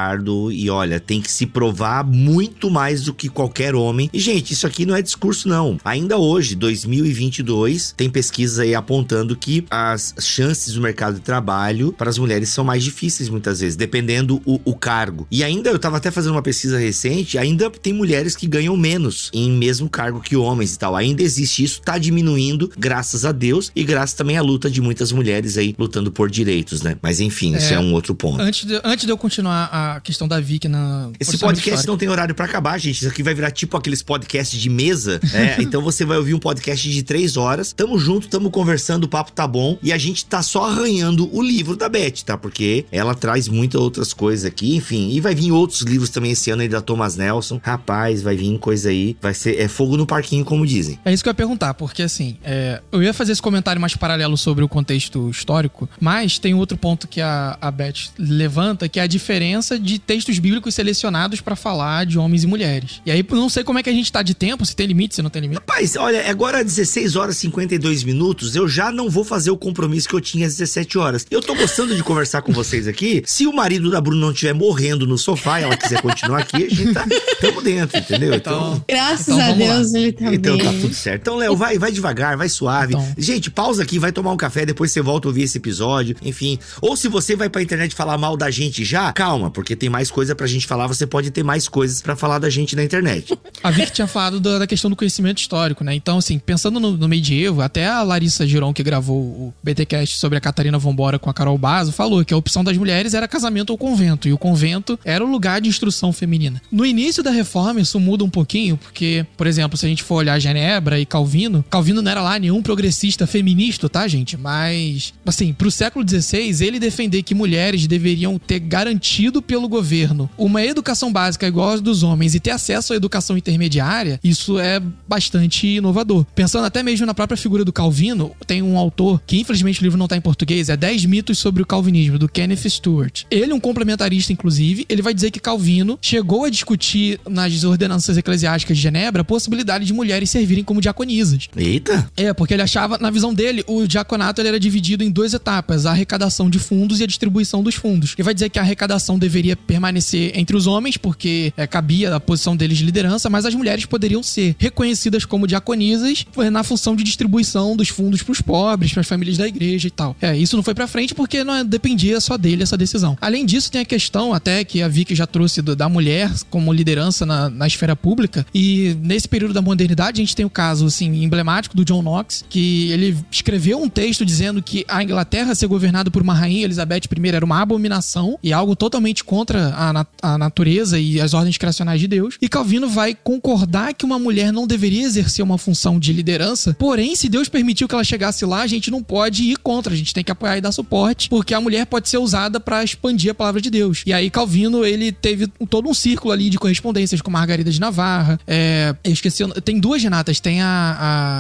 e olha, tem que se provar muito mais do que qualquer homem. E gente, isso aqui não é discurso não. Ainda hoje, 2022, tem pesquisas aí apontando que as chances do mercado de trabalho para as mulheres são mais difíceis muitas vezes, dependendo o, o cargo. E ainda eu tava até fazendo uma pesquisa recente, ainda tem mulheres que ganham menos em mesmo cargo que homens e tal. Ainda existe isso, tá diminuindo, graças a Deus, e graças também à luta de muitas mulheres aí lutando por direitos, né? Mas enfim, isso É. é um outro ponto. Antes de, antes de eu continuar a a questão da Vicky na. Esse podcast não tem horário para acabar, gente. Isso aqui vai virar tipo aqueles podcasts de mesa. É, *laughs* então você vai ouvir um podcast de três horas. Tamo junto, tamo conversando, o papo tá bom. E a gente tá só arranhando o livro da Beth, tá? Porque ela traz muitas outras coisas aqui, enfim. E vai vir outros livros também esse ano aí da Thomas Nelson. Rapaz, vai vir coisa aí. Vai ser é fogo no parquinho, como dizem. É isso que eu ia perguntar, porque assim, é, eu ia fazer esse comentário mais paralelo sobre o contexto histórico, mas tem outro ponto que a, a Beth levanta, que é a diferença de textos bíblicos selecionados para falar de homens e mulheres. E aí, não sei como é que a gente tá de tempo, se tem limite, se não tem limite. Rapaz, olha, agora 16 horas e 52 minutos, eu já não vou fazer o compromisso que eu tinha às 17 horas. Eu tô gostando de conversar com vocês aqui. Se o marido da Bruna não estiver morrendo no sofá e ela quiser continuar aqui, a gente tá tamo dentro, entendeu? Então, Graças Então, a vamos lá. Deus ele tá Então bem. tá tudo certo. Então, Léo, vai, vai devagar, vai suave. Então. Gente, pausa aqui, vai tomar um café, depois você volta a ouvir esse episódio. Enfim. Ou se você vai pra internet falar mal da gente já, calma, porque tem mais coisa pra gente falar. Você pode ter mais coisas pra falar da gente na internet. *laughs* A Vicky tinha falado da, da questão do conhecimento histórico, né? Então, assim, pensando no, no medievo, até a Larissa Giron, que gravou o BTcast sobre a Catarina Vambora com a Carol Bazo, falou que a opção das mulheres era casamento ou convento, e o convento era o lugar de instrução feminina. No início da reforma, isso muda um pouquinho, porque, por exemplo, se a gente for olhar Genebra e Calvino, Calvino não era lá nenhum progressista feminista, tá, gente? Mas, assim, pro século XVI, ele defender que mulheres deveriam ter garantido pelo governo uma educação básica igual às dos homens e ter acesso à educação intermediária, isso é bastante inovador. Pensando até mesmo na própria figura do Calvino, tem um autor que infelizmente o livro não tá em português, é 10 mitos sobre o calvinismo, do Kenneth Stewart. Ele, um complementarista, inclusive, ele vai dizer que Calvino chegou a discutir nas ordenanças eclesiásticas de Genebra a possibilidade de mulheres servirem como diaconisas. Eita! É, porque ele achava, na visão dele, o diaconato ele era dividido em duas etapas: a arrecadação de fundos e a distribuição dos fundos. Ele vai dizer que a arrecadação deveria permanecer entre os homens, porque é, cabia a posição deles de liderança, mas as mulheres poderiam ser reconhecidas como diaconisas na função de distribuição dos fundos para os pobres, para as famílias da igreja e tal. É, isso não foi pra frente porque não é- dependia só dele essa decisão. Além disso, tem a questão até que a Vicky já trouxe do- da mulher como liderança na, na esfera pública. E nesse período da modernidade, a gente tem o caso assim, emblemático do John Knox, que ele escreveu um texto dizendo que a Inglaterra ser governada por uma rainha, Elizabeth I, era uma abominação e algo totalmente contra a, na- a natureza e as ordens criacionais de Deus. E Calvino vai concordar que uma mulher não deveria exercer uma função de liderança, porém, se Deus permitiu que ela chegasse lá, a gente não pode ir contra, a gente tem que apoiar e dar suporte, porque a mulher pode ser usada para expandir a palavra de Deus. E aí Calvino, ele teve todo um círculo ali de correspondências com Margarida de Navarra. É, eu esqueci, tem duas Renatas, tem a-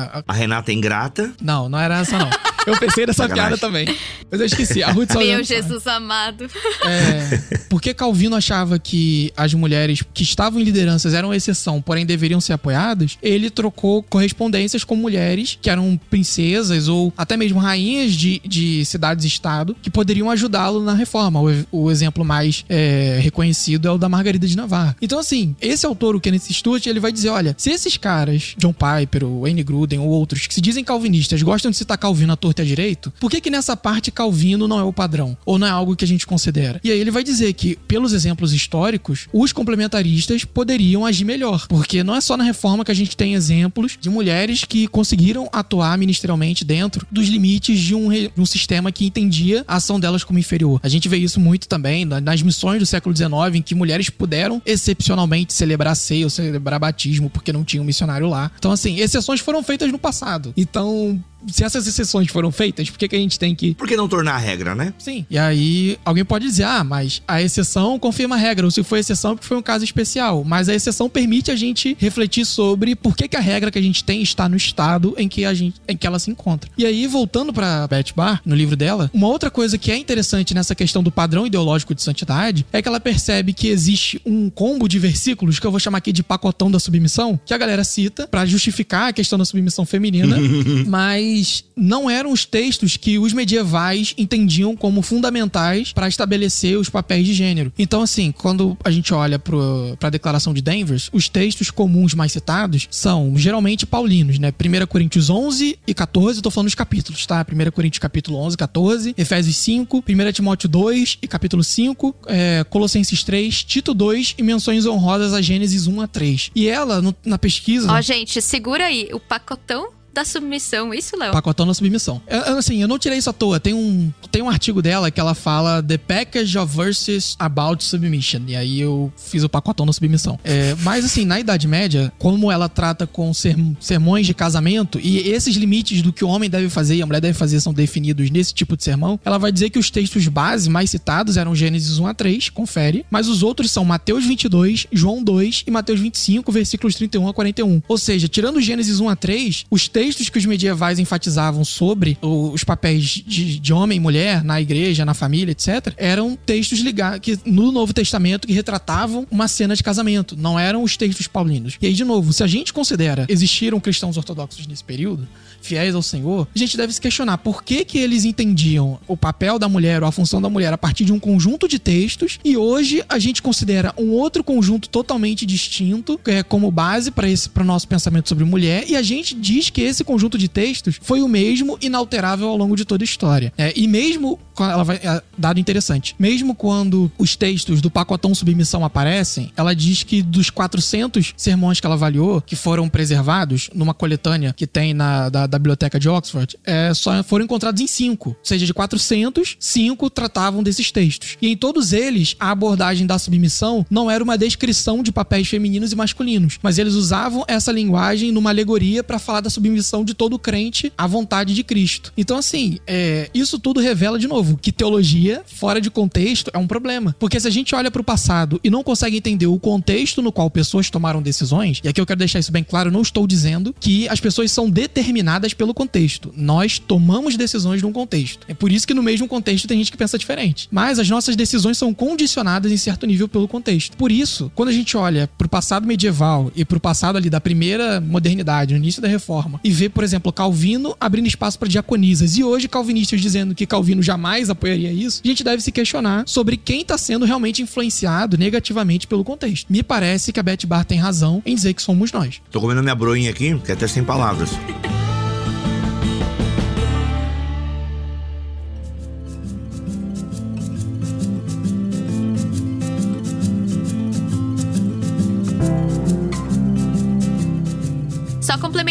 a, a A Renata é ingrata. não, não era essa não. *laughs* Eu pensei nessa Sacanagem. piada também. Mas eu esqueci. A Ruth Meu. Jesus amado. É, porque Calvino achava que as mulheres que estavam em lideranças eram exceção, porém deveriam ser apoiadas, ele trocou correspondências com mulheres que eram princesas ou até mesmo rainhas de, de cidades-estado que poderiam ajudá-lo na reforma. O, o exemplo mais é, reconhecido é o da Margarida de Navarra. Então, assim, esse autor, o Kenneth Stewart, ele vai dizer: olha, se esses caras, John Piper, o Anne Gruden ou outros que se dizem calvinistas, gostam de citar Calvino à torta e à direito, por que que nessa parte Calvino não é o padrão? Ou não é algo que a gente considera? E aí ele vai dizer que, pelos exemplos históricos, os complementaristas poderiam agir melhor. Porque não é só na reforma que a gente tem exemplos de mulheres que conseguiram atuar ministerialmente dentro dos limites de um, de um sistema que entendia a ação delas como inferior. A gente vê isso muito também na- nas missões do século XIX, em que mulheres puderam excepcionalmente celebrar ceia ou celebrar batismo porque não tinha um missionário lá. Então, assim, exceções foram feitas no passado. Então, se essas exceções foram feitas, por que, que a gente tem que Por que não tornar a regra, né? Sim. E aí, alguém pode dizer, ah, mas a exceção confirma a regra, ou se foi exceção, é porque foi um caso especial. Mas a exceção permite a gente refletir sobre por que, que a regra que a gente tem está no estado em que, a gente, em que ela se encontra. E aí, voltando pra Beth Barr, no livro dela, uma outra coisa que é interessante nessa questão do padrão ideológico de santidade é que ela percebe que existe um combo de versículos, que eu vou chamar aqui de pacotão da submissão, que a galera cita pra justificar a questão da submissão feminina, *laughs* mas não eram os textos que os medievais entendiam como fundamentais para estabelecer os papéis de gênero. Então, assim, quando a gente olha para a declaração de Danvers, os textos comuns mais citados são geralmente paulinos, né? 1 Coríntios 11 e 14, eu tô falando dos capítulos, tá? 1 Coríntios capítulo 11, 14, Efésios 5, 1 Timóteo 2 e capítulo 5, é, Colossenses 3, Tito 2 e menções honrosas a Gênesis 1 a 3. E ela, no- na pesquisa... Ó, gente, segura aí. O pacotão da submissão, isso, Léo? Pacotão da submissão. Eu, assim, eu não tirei isso à toa. Tem um, tem um artigo dela que ela fala The Package of Verses About Submission. E aí eu fiz o pacotão da submissão. É, mas assim, na Idade Média, como ela trata com sermões de casamento e esses limites do que o homem deve fazer e a mulher deve fazer são definidos nesse tipo de sermão, ela vai dizer que os textos base mais citados eram Gênesis 1 a 3, confere, mas os outros são Mateus 22, João 2 e Mateus 25, versículos 31 a 41. Ou seja, tirando Gênesis 1 a 3, os textos que os medievais enfatizavam sobre os papéis de, de homem e mulher na igreja, na família, etc., eram textos ligados que no Novo Testamento que retratavam uma cena de casamento, não eram os textos paulinos. E aí, de novo, se a gente considera existiram cristãos ortodoxos nesse período, fiéis ao Senhor, a gente deve se questionar por que que eles entendiam o papel da mulher ou a função da mulher a partir de um conjunto de textos e hoje a gente considera um outro conjunto totalmente distinto é, como base para esse para nosso pensamento sobre mulher e a gente diz que esse conjunto de textos foi o mesmo inalterável ao longo de toda a história. É, e mesmo ela vai é, dado interessante, mesmo quando os textos do pacotão submissão aparecem, ela diz que dos 400 sermões que ela avaliou que foram preservados numa coletânea que tem na da, da biblioteca de Oxford, é, só foram encontrados em cinco. Ou seja, de 400, cinco tratavam desses textos. E em todos eles, a abordagem da submissão não era uma descrição de papéis femininos e masculinos, mas eles usavam essa linguagem numa alegoria para falar da submissão de todo crente à vontade de Cristo. Então, assim, é, isso tudo revela de novo que teologia fora de contexto é um problema. Porque se a gente olha para o passado e não consegue entender o contexto no qual pessoas tomaram decisões, e aqui eu quero deixar isso bem claro, não estou dizendo que as pessoas são determinadas pelo contexto. Nós tomamos decisões num contexto. É por isso que no mesmo contexto tem gente que pensa diferente. Mas as nossas decisões são condicionadas em certo nível pelo contexto. Por isso, quando a gente olha para o passado medieval e para o passado ali da primeira modernidade, no início da reforma, e vê, por exemplo, Calvino abrindo espaço para diaconisas e hoje calvinistas dizendo que Calvino jamais apoiaria isso, a gente deve se questionar sobre quem está sendo realmente influenciado negativamente pelo contexto. Me parece que a Beth Bar tem razão em dizer que somos nós. Tô comendo minha broinha aqui, que é até sem palavras. *laughs*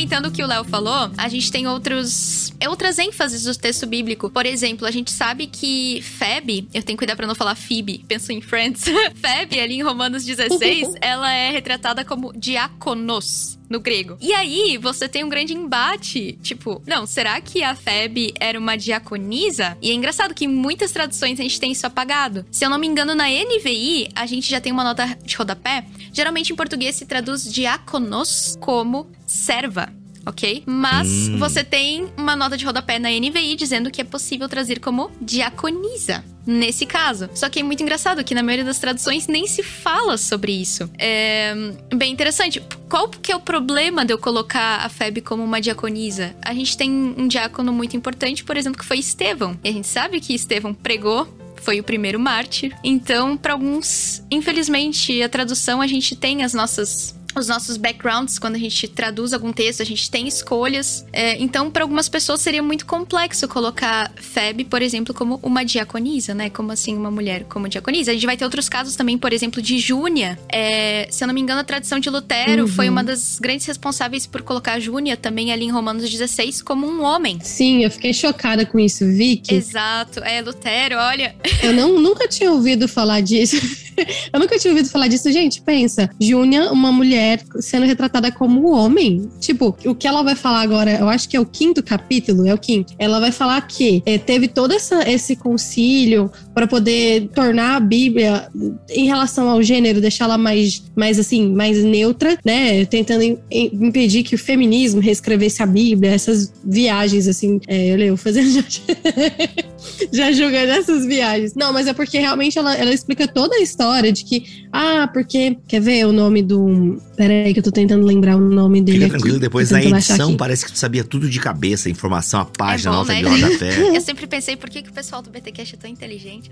complementando o que o Léo falou, a gente tem outros outras ênfases do texto bíblico. Por exemplo, a gente sabe que Feb, eu tenho que cuidar para não falar Phoebe, penso em Friends. *laughs* Feb, ali em Romanos 16, *laughs* ela é retratada como diáconos no grego. E aí, você tem um grande embate. Tipo, não, será que a Feb era uma diaconisa? E é engraçado que em muitas traduções a gente tem isso apagado. Se eu não me engano, na NVI, a gente já tem uma nota de rodapé. Geralmente em português se traduz diáconos como serva ok? Mas hum. você tem uma nota de rodapé na NVI dizendo que é possível trazer como diaconisa nesse caso. Só que é muito engraçado que na maioria das traduções nem se fala sobre isso. É bem interessante. Qual que é o problema de eu colocar a Feb como uma diaconisa? A gente tem um diácono muito importante, por exemplo, que foi Estevão. E a gente sabe que Estevão pregou foi o primeiro mártir. Então, para alguns, infelizmente, a tradução a gente tem as nossas os nossos backgrounds, quando a gente traduz algum texto, a gente tem escolhas. É, então, para algumas pessoas seria muito complexo colocar Feb, por exemplo, como uma diaconisa, né? Como assim, uma mulher como diaconisa. A gente vai ter outros casos também, por exemplo, de Júnia. É, se eu não me engano, a tradição de Lutero uhum. foi uma das grandes responsáveis por colocar Júnia também ali em Romanos 16 como um homem. Sim, eu fiquei chocada com isso, Vicky. Exato. É, Lutero, olha. *laughs* Eu não, nunca tinha ouvido falar disso. *laughs* eu nunca tinha ouvido falar disso. Gente, pensa. Júnia, uma mulher mulher sendo retratada como homem. Tipo, o que ela vai falar agora, eu acho que é o quinto capítulo, é o quinto. Ela vai falar que é, teve todo essa, esse concílio para poder tornar a Bíblia em relação ao gênero, deixá-la mais, mais assim, mais neutra, né? Tentando impedir que o feminismo reescrevesse a Bíblia, essas viagens assim, é, eu leio fazendo *laughs* já, já julgando essas viagens. Não, mas é porque realmente ela, ela explica toda a história de que, ah, porque quer ver o nome do Pera aí que eu tô tentando lembrar o nome dele. Fica tranquilo, depois na edição parece que tu sabia tudo de cabeça, informação, a página, é bom, nota né? de rodapé. Eu sempre pensei, por que, que o pessoal do BTcast é tão inteligente?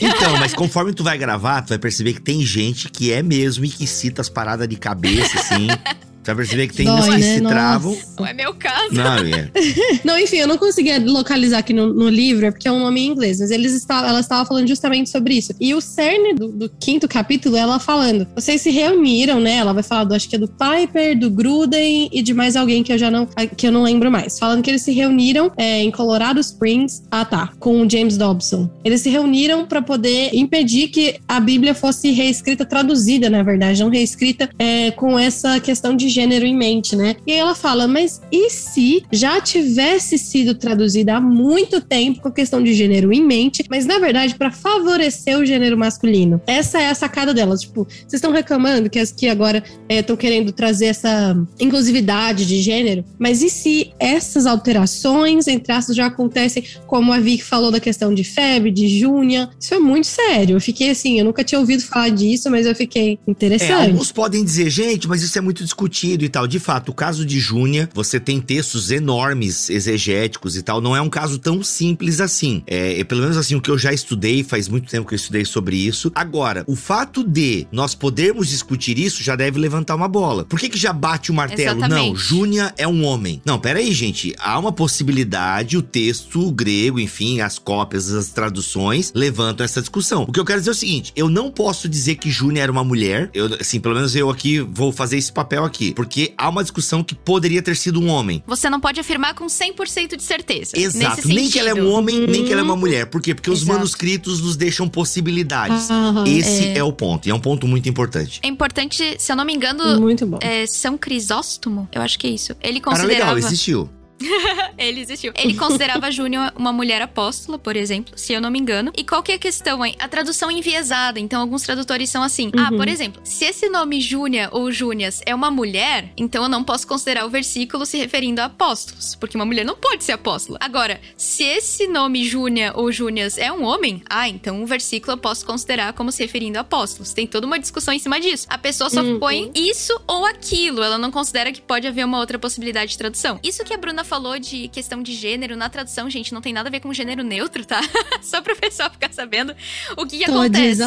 Então, mas conforme tu vai gravar, tu vai perceber que tem gente que é mesmo e que cita as paradas de cabeça, assim. *laughs* Você vai perceber que tem Dói, uns que né? se Nossa. travam. Não é meu caso. Não, é. *laughs* Não, enfim, eu não conseguia localizar aqui no, no livro, é porque é um nome em inglês, mas eles estavam, ela estava falando justamente sobre isso. E o cerne do, do quinto capítulo, ela falando, vocês se reuniram, né? Ela vai falar do, acho que é do Piper, do Gruden e de mais alguém que eu já não, que eu não lembro mais. Falando que eles se reuniram é, em Colorado Springs, ah tá, com o James Dobson. Eles se reuniram para poder impedir que a Bíblia fosse reescrita, traduzida, na verdade, não reescrita é, com essa questão de gênero em mente, né? E aí ela fala, mas e se já tivesse sido traduzida há muito tempo com a questão de gênero em mente, mas na verdade para favorecer o gênero masculino? Essa é a sacada delas. Tipo, vocês estão reclamando que as que agora estão querendo trazer essa inclusividade de gênero, mas e se essas alterações, entre aspas, já acontecem, como a Vicky falou da questão de febre, de Júnia? Isso é muito sério. Eu fiquei assim, eu nunca tinha ouvido falar disso, mas eu fiquei É, interessante. alguns podem dizer, gente, mas isso é muito discutido e tal. De fato, o caso de Júnia, você tem textos enormes, exegéticos e tal. Não é um caso tão simples assim. É, é, pelo menos assim, o que eu já estudei, faz muito tempo que eu estudei sobre isso. Agora, o fato de nós podermos discutir isso já deve levantar uma bola. Por que, que já bate o martelo? Exatamente. Não, Júnia é um homem. Não, peraí, gente. Há uma possibilidade, o texto grego, enfim, as cópias, as traduções levantam essa discussão. O que eu quero dizer é o seguinte: eu não posso dizer que Júnia era uma mulher. Eu, assim, pelo menos eu aqui vou fazer esse papel aqui. Porque há uma discussão que poderia ter sido um homem. Você não pode afirmar com 100% de certeza. Exato. Nesse Nem que ela é um homem, nem que ela é uma mulher. Por quê? Porque os Exato. manuscritos nos deixam possibilidades. Aham, Esse é. o ponto. E é um ponto muito importante. É importante, se eu não me engano, Muito bom. é São Crisóstomo, eu acho que é isso. Ele Cara, considerava. legal, existiu. *laughs* Ele existiu. Ele considerava Júnior uma mulher apóstola, por exemplo, se eu não me engano. E qual que é a questão, hein? A tradução é enviesada. Então, alguns tradutores são assim. Ah, Uhum. por exemplo, se esse nome Júnia ou Júnias é uma mulher, então eu não posso considerar o versículo se referindo a apóstolos. Porque uma mulher não pode ser apóstola. Agora, se esse nome Júnia ou Júnias é um homem, ah, então o versículo eu posso considerar como se referindo a apóstolos. Tem toda uma discussão em cima disso. A pessoa só Uhum. põe isso ou aquilo. Ela não considera que pode haver uma outra possibilidade de tradução. Isso que a Bruna falou de questão de gênero na tradução, gente, não tem nada a ver com gênero neutro, tá? *laughs* Só pro pessoal ficar sabendo o que, que acontece. *laughs*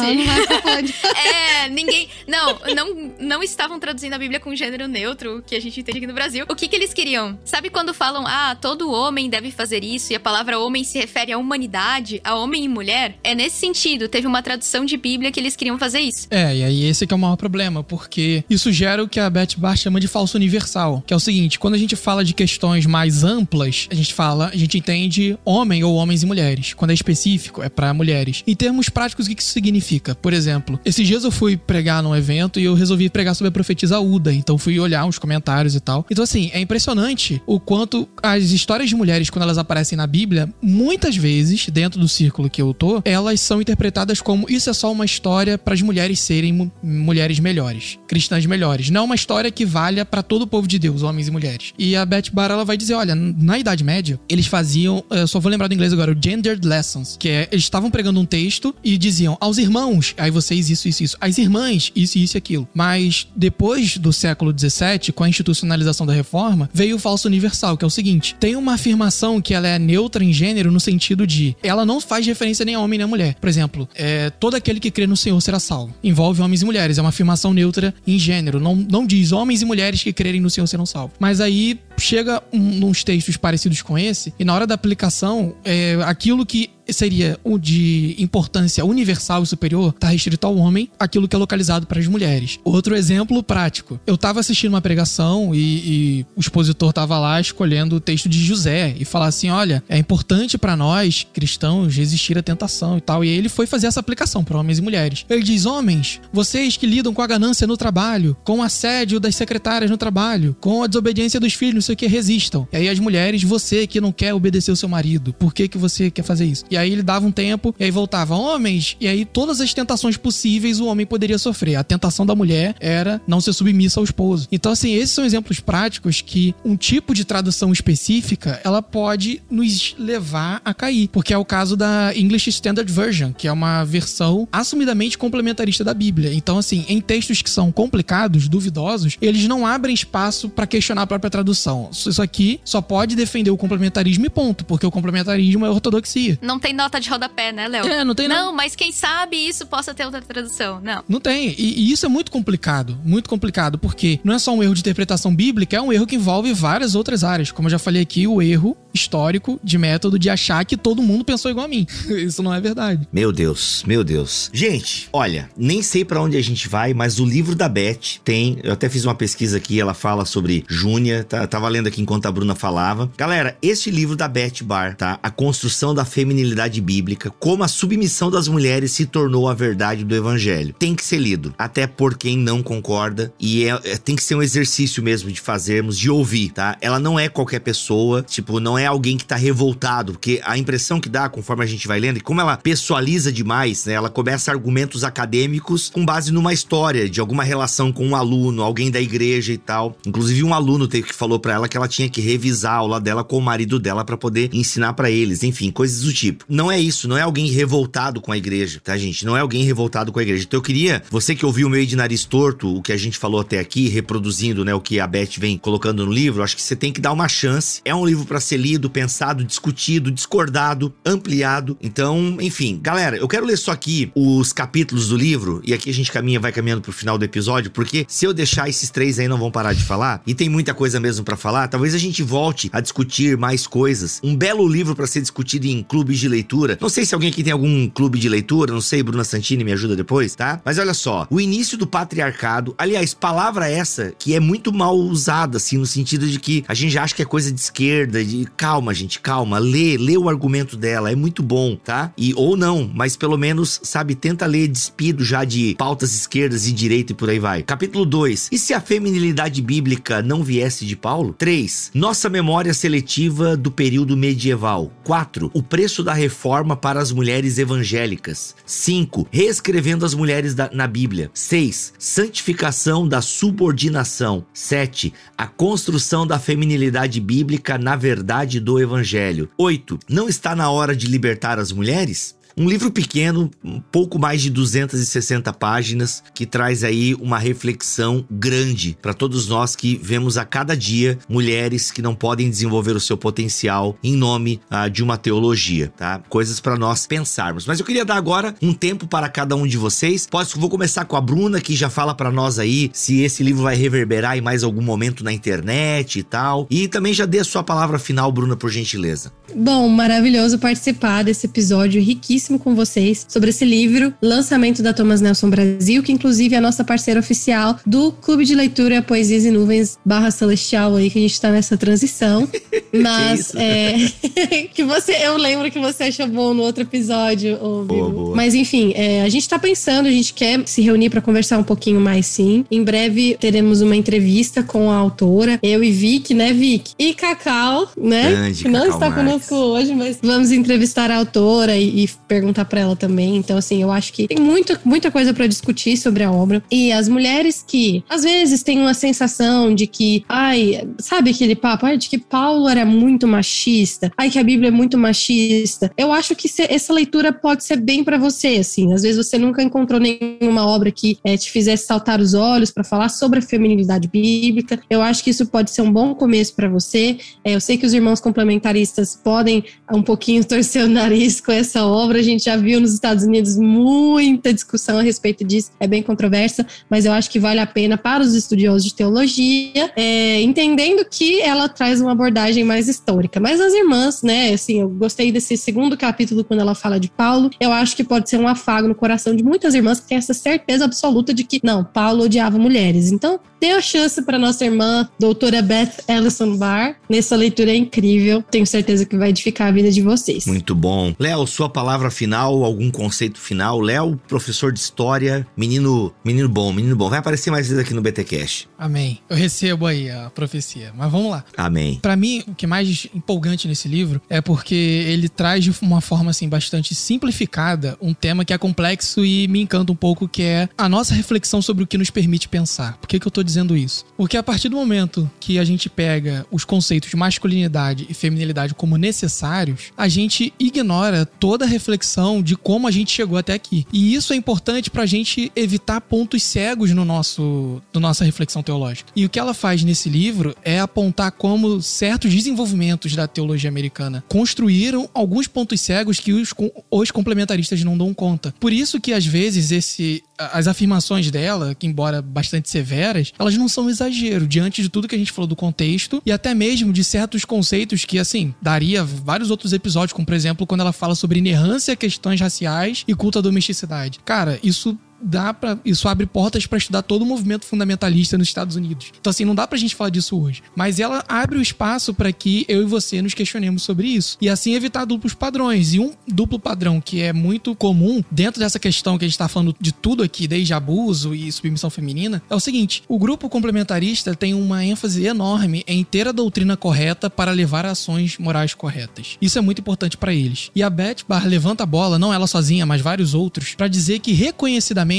É, ninguém. Não, não, não estavam traduzindo a Bíblia com gênero neutro, que a gente entende aqui no Brasil. O que, que eles queriam? Sabe quando falam, ah, todo homem deve fazer isso, e a palavra homem se refere à humanidade, a homem e mulher? É nesse sentido. Teve uma tradução de Bíblia que eles queriam fazer isso. É, e aí esse que é o maior problema, porque isso gera o que a Beth Barr chama de falso universal, que é o seguinte, quando a gente fala de questões mais amplas, a gente fala, a gente entende homem ou homens e mulheres. Quando é específico, é pra mulheres. Em termos práticos, o que isso significa? Por exemplo, esses dias eu fui pregar num evento e eu resolvi pregar sobre a profetisa Uda, então fui olhar uns comentários e tal. Então assim, é impressionante o quanto as histórias de mulheres quando elas aparecem na Bíblia, muitas vezes, dentro do círculo que eu tô, elas são interpretadas como isso é só uma história para as mulheres serem mu- mulheres melhores, cristãs melhores. Não é uma história que valha para todo o povo de Deus, homens e mulheres. E a Beth Barr ela vai dizer, olha, na Idade Média, eles faziam, eu só vou lembrar do inglês agora, o gendered lessons, que é eles estavam pregando um texto e diziam aos irmãos, aí vocês isso, isso, isso, as irmãs, isso, isso e aquilo. Mas depois do século XVII, com a institucionalização da reforma, veio o falso universal, que é o seguinte: tem uma afirmação que ela é neutra em gênero no sentido de ela não faz referência nem a homem nem a mulher. Por exemplo, é, todo aquele que crê no Senhor será salvo. Envolve homens e mulheres, é uma afirmação neutra em gênero. Não, não diz homens e mulheres que crerem no Senhor serão salvos. Mas aí chega um, uns textos parecidos com esse, e na hora da aplicação, é, aquilo que seria o de importância universal e superior tá restrito ao homem, aquilo que é localizado para as mulheres. Outro exemplo prático. Eu tava assistindo uma pregação e, e o expositor tava lá escolhendo o texto de José e falar assim: olha, é importante para nós cristãos resistir à tentação e tal. E ele foi fazer essa aplicação para homens e mulheres. Ele diz: homens, vocês que lidam com a ganância no trabalho, com o assédio das secretárias no trabalho, com a desobediência dos filhos, não sei o que, resistam. E aí as mulheres, você que não quer obedecer o seu marido, por que que você quer fazer isso? E aí ele dava um tempo, e aí voltava homens, e aí todas as tentações possíveis o homem poderia sofrer. A tentação da mulher era não ser submissa ao esposo. Então, assim, esses são exemplos práticos que um tipo de tradução específica, ela pode nos levar a cair. Porque é o caso da English Standard Version, que é uma versão assumidamente complementarista da Bíblia. Então, assim, em textos que são complicados, duvidosos, eles não abrem espaço para questionar a própria tradução. Isso aqui só pode defender o complementarismo e ponto, porque o complementarismo é ortodoxia. Não tem tem nota de rodapé, né, Léo? É, não tem Não, mas quem sabe isso possa ter outra tradução. Não. Não tem. E, e isso é muito complicado. Muito complicado, porque não é só um erro de interpretação bíblica, é um erro que envolve várias outras áreas. Como eu já falei aqui, o erro histórico de método de achar que todo mundo pensou igual a mim. *laughs* Isso não é verdade. Meu Deus, meu Deus. Gente, olha, nem sei pra onde a gente vai, mas o livro da Beth tem. Eu até fiz uma pesquisa aqui, ela fala sobre Júnia, tá, tava lendo aqui enquanto a Bruna falava. Galera, este livro da Beth Bar, tá? A construção da feminilidade bíblica, como a submissão das mulheres se tornou a verdade do evangelho. Tem que ser lido, até por quem não concorda, e é, é- tem que ser um exercício mesmo de fazermos, de ouvir, tá? Ela não é qualquer pessoa, tipo, não é alguém que tá revoltado, porque a impressão que dá conforme a gente vai lendo, e como ela pessoaliza demais, né? Ela começa argumentos acadêmicos com base numa história de alguma relação com um aluno, alguém da igreja e tal. Inclusive um aluno teve que falou pra ela que ela tinha que revisar a aula dela com o marido dela pra poder ensinar pra eles, enfim, coisas do tipo. Não é isso, não é alguém revoltado com a igreja, tá, gente? Não é alguém revoltado com a igreja. Então eu queria, você que ouviu meio de nariz torto, o que a gente falou até aqui, reproduzindo, né, o que a Beth vem colocando no livro, acho que você tem que dar uma chance. É um livro pra ser lido, pensado, discutido, discordado, ampliado. Então, enfim, galera, eu quero ler só aqui os capítulos do livro e aqui a gente caminha, vai caminhando pro final do episódio, porque se eu deixar esses três aí não vão parar de falar e tem muita coisa mesmo pra falar, talvez a gente volte a discutir mais coisas. Um belo livro pra ser discutido em clubes de leitura. Não sei se alguém aqui tem algum clube de leitura, não sei, Bruna Santini me ajuda depois, tá? Mas olha só, o início do patriarcado, aliás, palavra essa que é muito mal usada assim no sentido de que a gente acha que é coisa de esquerda, de calma, gente, calma, lê, lê o argumento dela, é muito bom, tá? E ou não, mas pelo menos, sabe, tenta ler despido já de pautas esquerdas e direita e por aí vai. Capítulo 2. E se a feminilidade bíblica não viesse de Paulo? 3. Nossa memória seletiva do período medieval. 4. O preço da reforma para as mulheres evangélicas. 5. Reescrevendo as mulheres da- na Bíblia. 6. Santificação da subordinação. 7. A construção da feminilidade bíblica na verdade do evangelho. 8. Não está na hora de libertar as mulheres? Um livro pequeno, um pouco mais de 260 páginas, que traz aí uma reflexão grande para todos nós que vemos a cada dia mulheres que não podem desenvolver o seu potencial em nome ah, de uma teologia, tá? Coisas para nós pensarmos. Mas eu queria dar agora um tempo para cada um de vocês. Posso, vou começar com a Bruna, que já fala para nós aí se esse livro vai reverberar em mais algum momento na internet e tal. E também já dê a sua palavra final, Bruna, por gentileza. Bom, maravilhoso participar desse episódio riquíssimo com vocês sobre esse livro, lançamento da Thomas Nelson Brasil, que inclusive é a nossa parceira oficial do Clube de Leitura Poesias e Nuvens barra Celestial aí, que a gente tá nessa transição. *laughs* Mas é, *laughs* que você, eu lembro que você achou bom no outro episódio, ô, Boa, boa. Mas enfim, é, a gente tá pensando, a gente quer se reunir para conversar um pouquinho mais sim. Em breve teremos uma entrevista com a autora, eu e Vic, né, Vic? E Cacau, né? Grande que não Cacau está Marques. conosco hoje, mas vamos entrevistar a autora e, e perguntar para ela também. Então, assim, eu acho que tem muito, muita coisa para discutir sobre a obra. E as mulheres que, às vezes, têm uma sensação de que, ai, sabe aquele papo, ai, de que Paulo era muito machista, ai, que a Bíblia é muito machista. Eu acho que se- essa leitura pode ser bem para você, assim. Às vezes você nunca encontrou nenhuma obra que eh, te fizesse saltar os olhos para falar sobre a feminilidade bíblica. Eu acho que isso pode ser um bom começo para você. É, eu sei que os irmãos complementaristas podem um pouquinho torcer o nariz com essa obra. A gente já viu nos Estados Unidos muita discussão a respeito disso, é bem controversa, mas eu acho que vale a pena para os estudiosos de teologia, é, entendendo que ela traz uma abordagem mais histórica. Mas as irmãs, né, assim, eu gostei desse segundo capítulo quando ela fala de Paulo, eu acho que pode ser um afago no coração de muitas irmãs que têm essa certeza absoluta de que, não, Paulo odiava mulheres. Então, dê a chance para nossa irmã, doutora Beth Ellison Barr, nessa leitura incrível. Tenho certeza que vai edificar a vida de vocês. Muito bom. Léo, sua palavra final, algum conceito final? Léo, professor de história, menino, menino bom, menino bom. Vai aparecer mais vezes aqui no BT Cash. Amém. Eu recebo aí a profecia. Mas vamos lá. Amém. Pra mim, o que é mais empolgante nesse livro é porque ele traz de uma forma assim bastante simplificada um tema que é complexo e me encanta um pouco, que é a nossa reflexão sobre o que nos permite pensar. Por que, que eu tô dizendo isso? Porque a partir do momento que a gente pega os conceitos de masculinidade e feminilidade como necessários, a gente ignora toda a reflexão reflexão de como a gente chegou até aqui. E isso é importante pra gente evitar pontos cegos no nosso, no nossa reflexão teológica. E o que ela faz nesse livro é apontar como certos desenvolvimentos da teologia americana construíram alguns pontos cegos que os, os complementaristas não dão conta. Por isso que às vezes esse as afirmações dela, que embora bastante severas, elas não são exagero diante de tudo que a gente falou do contexto e até mesmo de certos conceitos que, assim, daria vários outros episódios, como por exemplo, quando ela fala sobre inerrância, questões raciais e culto à domesticidade. Cara, isso dá para isso abre portas para estudar todo o movimento fundamentalista nos Estados Unidos. Então assim, não dá pra gente falar disso hoje, mas ela abre o espaço para que eu e você nos questionemos sobre isso e assim evitar duplos padrões. E um duplo padrão que é muito comum dentro dessa questão que a gente tá falando de tudo aqui, desde abuso e submissão feminina, é o seguinte: o grupo complementarista tem uma ênfase enorme em ter a doutrina correta para levar ações morais corretas. Isso é muito importante para eles. E a Beth Barr levanta a bola, não ela sozinha, mas vários outros, para dizer que reconhecidamente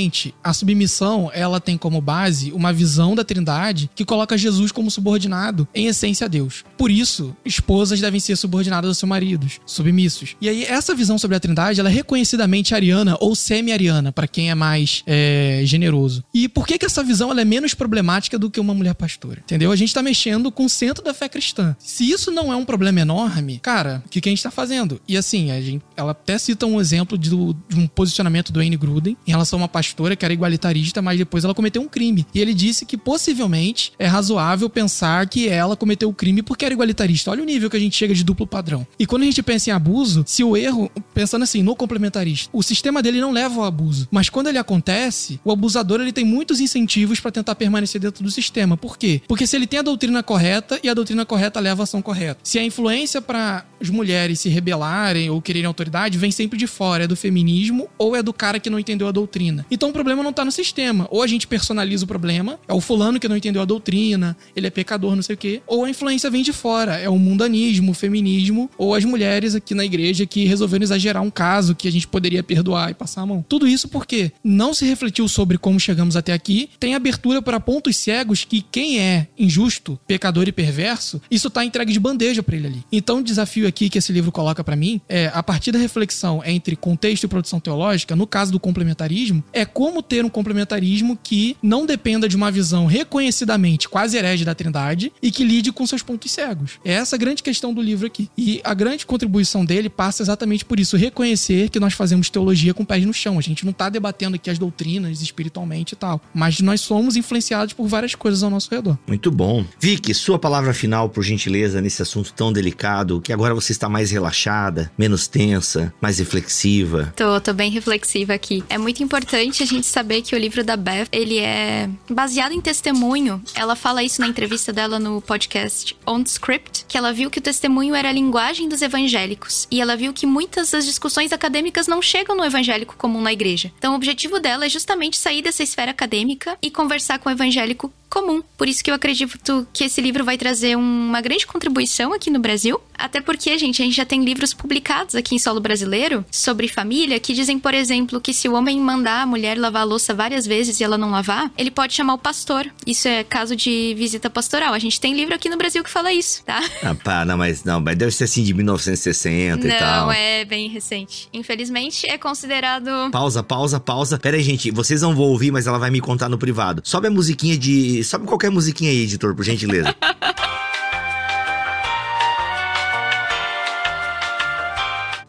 a submissão ela tem como base uma visão da Trindade que coloca Jesus como subordinado, em essência a Deus. Por isso, esposas devem ser subordinadas aos seus maridos, submissos. E aí essa visão sobre a Trindade ela é reconhecidamente ariana ou semi-ariana para quem é mais é, generoso. E por que que essa visão ela é menos problemática do que uma mulher pastora? Entendeu? A gente tá mexendo com o centro da fé cristã. Se isso não é um problema enorme, cara, o que, que a gente tá fazendo? E assim, a gente, ela até cita um exemplo de, de um posicionamento do Anne Gruden em relação a uma pastora que era igualitarista, mas depois ela cometeu um crime. E ele disse que possivelmente é razoável pensar que ela cometeu o crime porque era igualitarista. Olha o nível que a gente chega de duplo padrão. E quando a gente pensa em abuso, se o erro, pensando assim, no complementarista, o sistema dele não leva ao abuso. Mas quando ele acontece, o abusador ele tem muitos incentivos para tentar permanecer dentro do sistema. Por quê? Porque se ele tem a doutrina correta e a doutrina correta leva a ação correta. Se a influência para as mulheres se rebelarem ou quererem autoridade vem sempre de fora, é do feminismo ou é do cara que não entendeu a doutrina. Então o problema não tá no sistema. Ou a gente personaliza o problema, é o fulano que não entendeu a doutrina, ele é pecador, não sei o quê. Ou a influência vem de fora, é o mundanismo, o feminismo, ou as mulheres aqui na igreja que resolveram exagerar um caso que a gente poderia perdoar e passar a mão. Tudo isso porque não se refletiu sobre como chegamos até aqui, tem abertura para pontos cegos que quem é injusto, pecador e perverso, isso tá entregue de bandeja para ele ali. Então o desafio aqui que esse livro coloca para mim é, a partir da reflexão entre contexto e produção teológica, no caso do complementarismo, é como ter um complementarismo que não dependa de uma visão reconhecidamente quase herege da Trindade e que lide com seus pontos cegos. É essa a grande questão do livro aqui. E a grande contribuição dele passa exatamente por isso, reconhecer que nós fazemos teologia com pés no chão. A gente não está debatendo aqui as doutrinas espiritualmente e tal, mas nós somos influenciados por várias coisas ao nosso redor. Muito bom. Vicky, sua palavra final, por gentileza, nesse assunto tão delicado, que agora você está mais relaxada, menos tensa, mais reflexiva. Tô, tô bem reflexiva aqui. É muito importante a gente saber que o livro da Beth, ele é baseado em testemunho. Ela fala isso na entrevista dela no podcast On Script, que ela viu que o testemunho era a linguagem dos evangélicos. E ela viu que muitas das discussões acadêmicas não chegam no evangélico comum na igreja. Então o objetivo dela é justamente sair dessa esfera acadêmica e conversar com o evangélico comum. Por isso que eu acredito que esse livro vai trazer uma grande contribuição aqui no Brasil. Até porque, gente, a gente já tem livros publicados aqui em solo brasileiro sobre família que dizem, por exemplo, que se o homem mandar a mulher lavar a louça várias vezes e ela não lavar, ele pode chamar o pastor. Isso é caso de visita pastoral. A gente tem livro aqui no Brasil que fala isso, tá? *laughs* Ah, pá, não, mas não, mas deve ser assim de 1960 não, e tal. Não, é bem recente. Infelizmente, é considerado. Pausa, pausa, pausa. Pera aí, gente, vocês não vão ouvir, mas ela vai me contar no privado. Sobe a musiquinha de. Sobe qualquer musiquinha aí, editor, por gentileza. *laughs*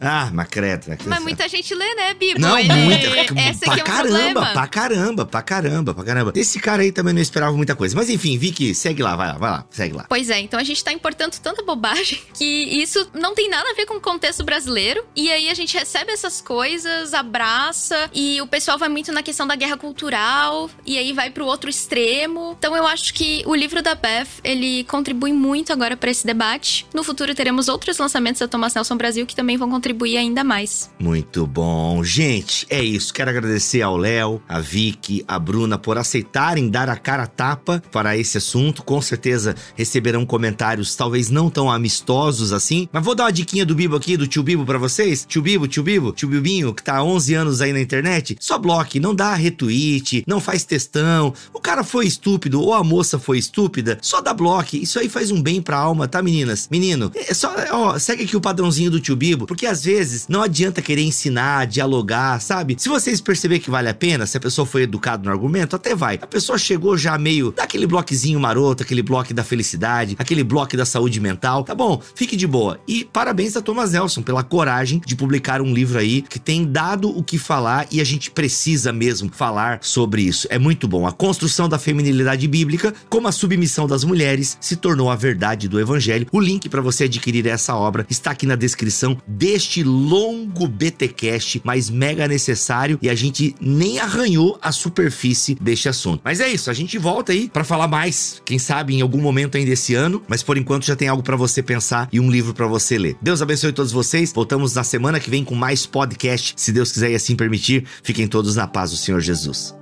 Ah, Macreto. Mas muita gente lê, né, Bibo? Não, Ele- muita. Esse pra aqui é um caramba, problema. pra caramba, pra caramba, pra caramba. Esse cara aí também não esperava muita coisa. Mas enfim, Vicky, segue lá, vai lá, vai lá, segue lá. Pois é, então a gente tá importando tanta bobagem *laughs* que isso não tem nada a ver com o contexto brasileiro. E aí a gente recebe essas coisas, abraça, e o pessoal vai muito na questão da guerra cultural, e aí vai pro outro extremo. Então eu acho que o livro da Beth, ele contribui muito agora pra esse debate. No futuro teremos outros lançamentos da Thomas Nelson Brasil que também vão contribuir ainda mais. Muito bom. Gente, é isso. Quero agradecer ao Léo, a Vicky, a Bruna por aceitarem dar a cara a tapa para esse assunto. Com certeza receberão comentários talvez não tão amistosos assim. Mas vou dar uma diquinha do Bibo aqui, do tio Bibo pra vocês. Tio Bibo, tio Bibo, tio Bibinho, que tá há 11 anos aí na internet. Só bloque, não dá retweet, não faz textão. O cara foi estúpido ou a moça foi estúpida, só dá bloque. Isso aí faz um bem pra alma, tá, meninas? Menino, é só, ó, segue aqui o padrãozinho do tio Bibo, porque às vezes não adianta querer ensinar, dialogar, sabe? Se vocês perceber que vale a pena, se a pessoa foi educada no argumento, até vai. A pessoa chegou já meio daquele bloquezinho maroto, aquele bloco da felicidade, aquele bloco da saúde mental, tá bom? Fique de boa. E parabéns a Thomas Nelson pela coragem de publicar um livro aí que tem dado o que falar e a gente precisa mesmo falar sobre isso. É muito bom. A construção da feminilidade bíblica, como a submissão das mulheres, se tornou a verdade do evangelho. O link para você adquirir essa obra está aqui na descrição deste longo BTcast, mas mega necessário e a gente nem arranhou a superfície deste assunto. Mas é isso, a gente volta aí para falar mais, quem sabe em algum momento ainda esse ano, mas por enquanto já tem algo para você pensar e um livro para você ler. Deus abençoe todos vocês. Voltamos na semana que vem com mais podcast, se Deus quiser e assim permitir. Fiquem todos na paz do Senhor Jesus.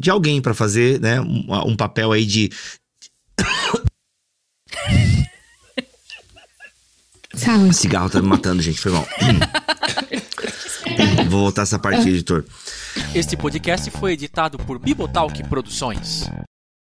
De alguém para fazer, né, um, um, papel aí de Saúde. Cigarro tá me matando, gente, foi mal. Vou voltar essa parte, editor. Este podcast foi editado por Bibotalk Produções.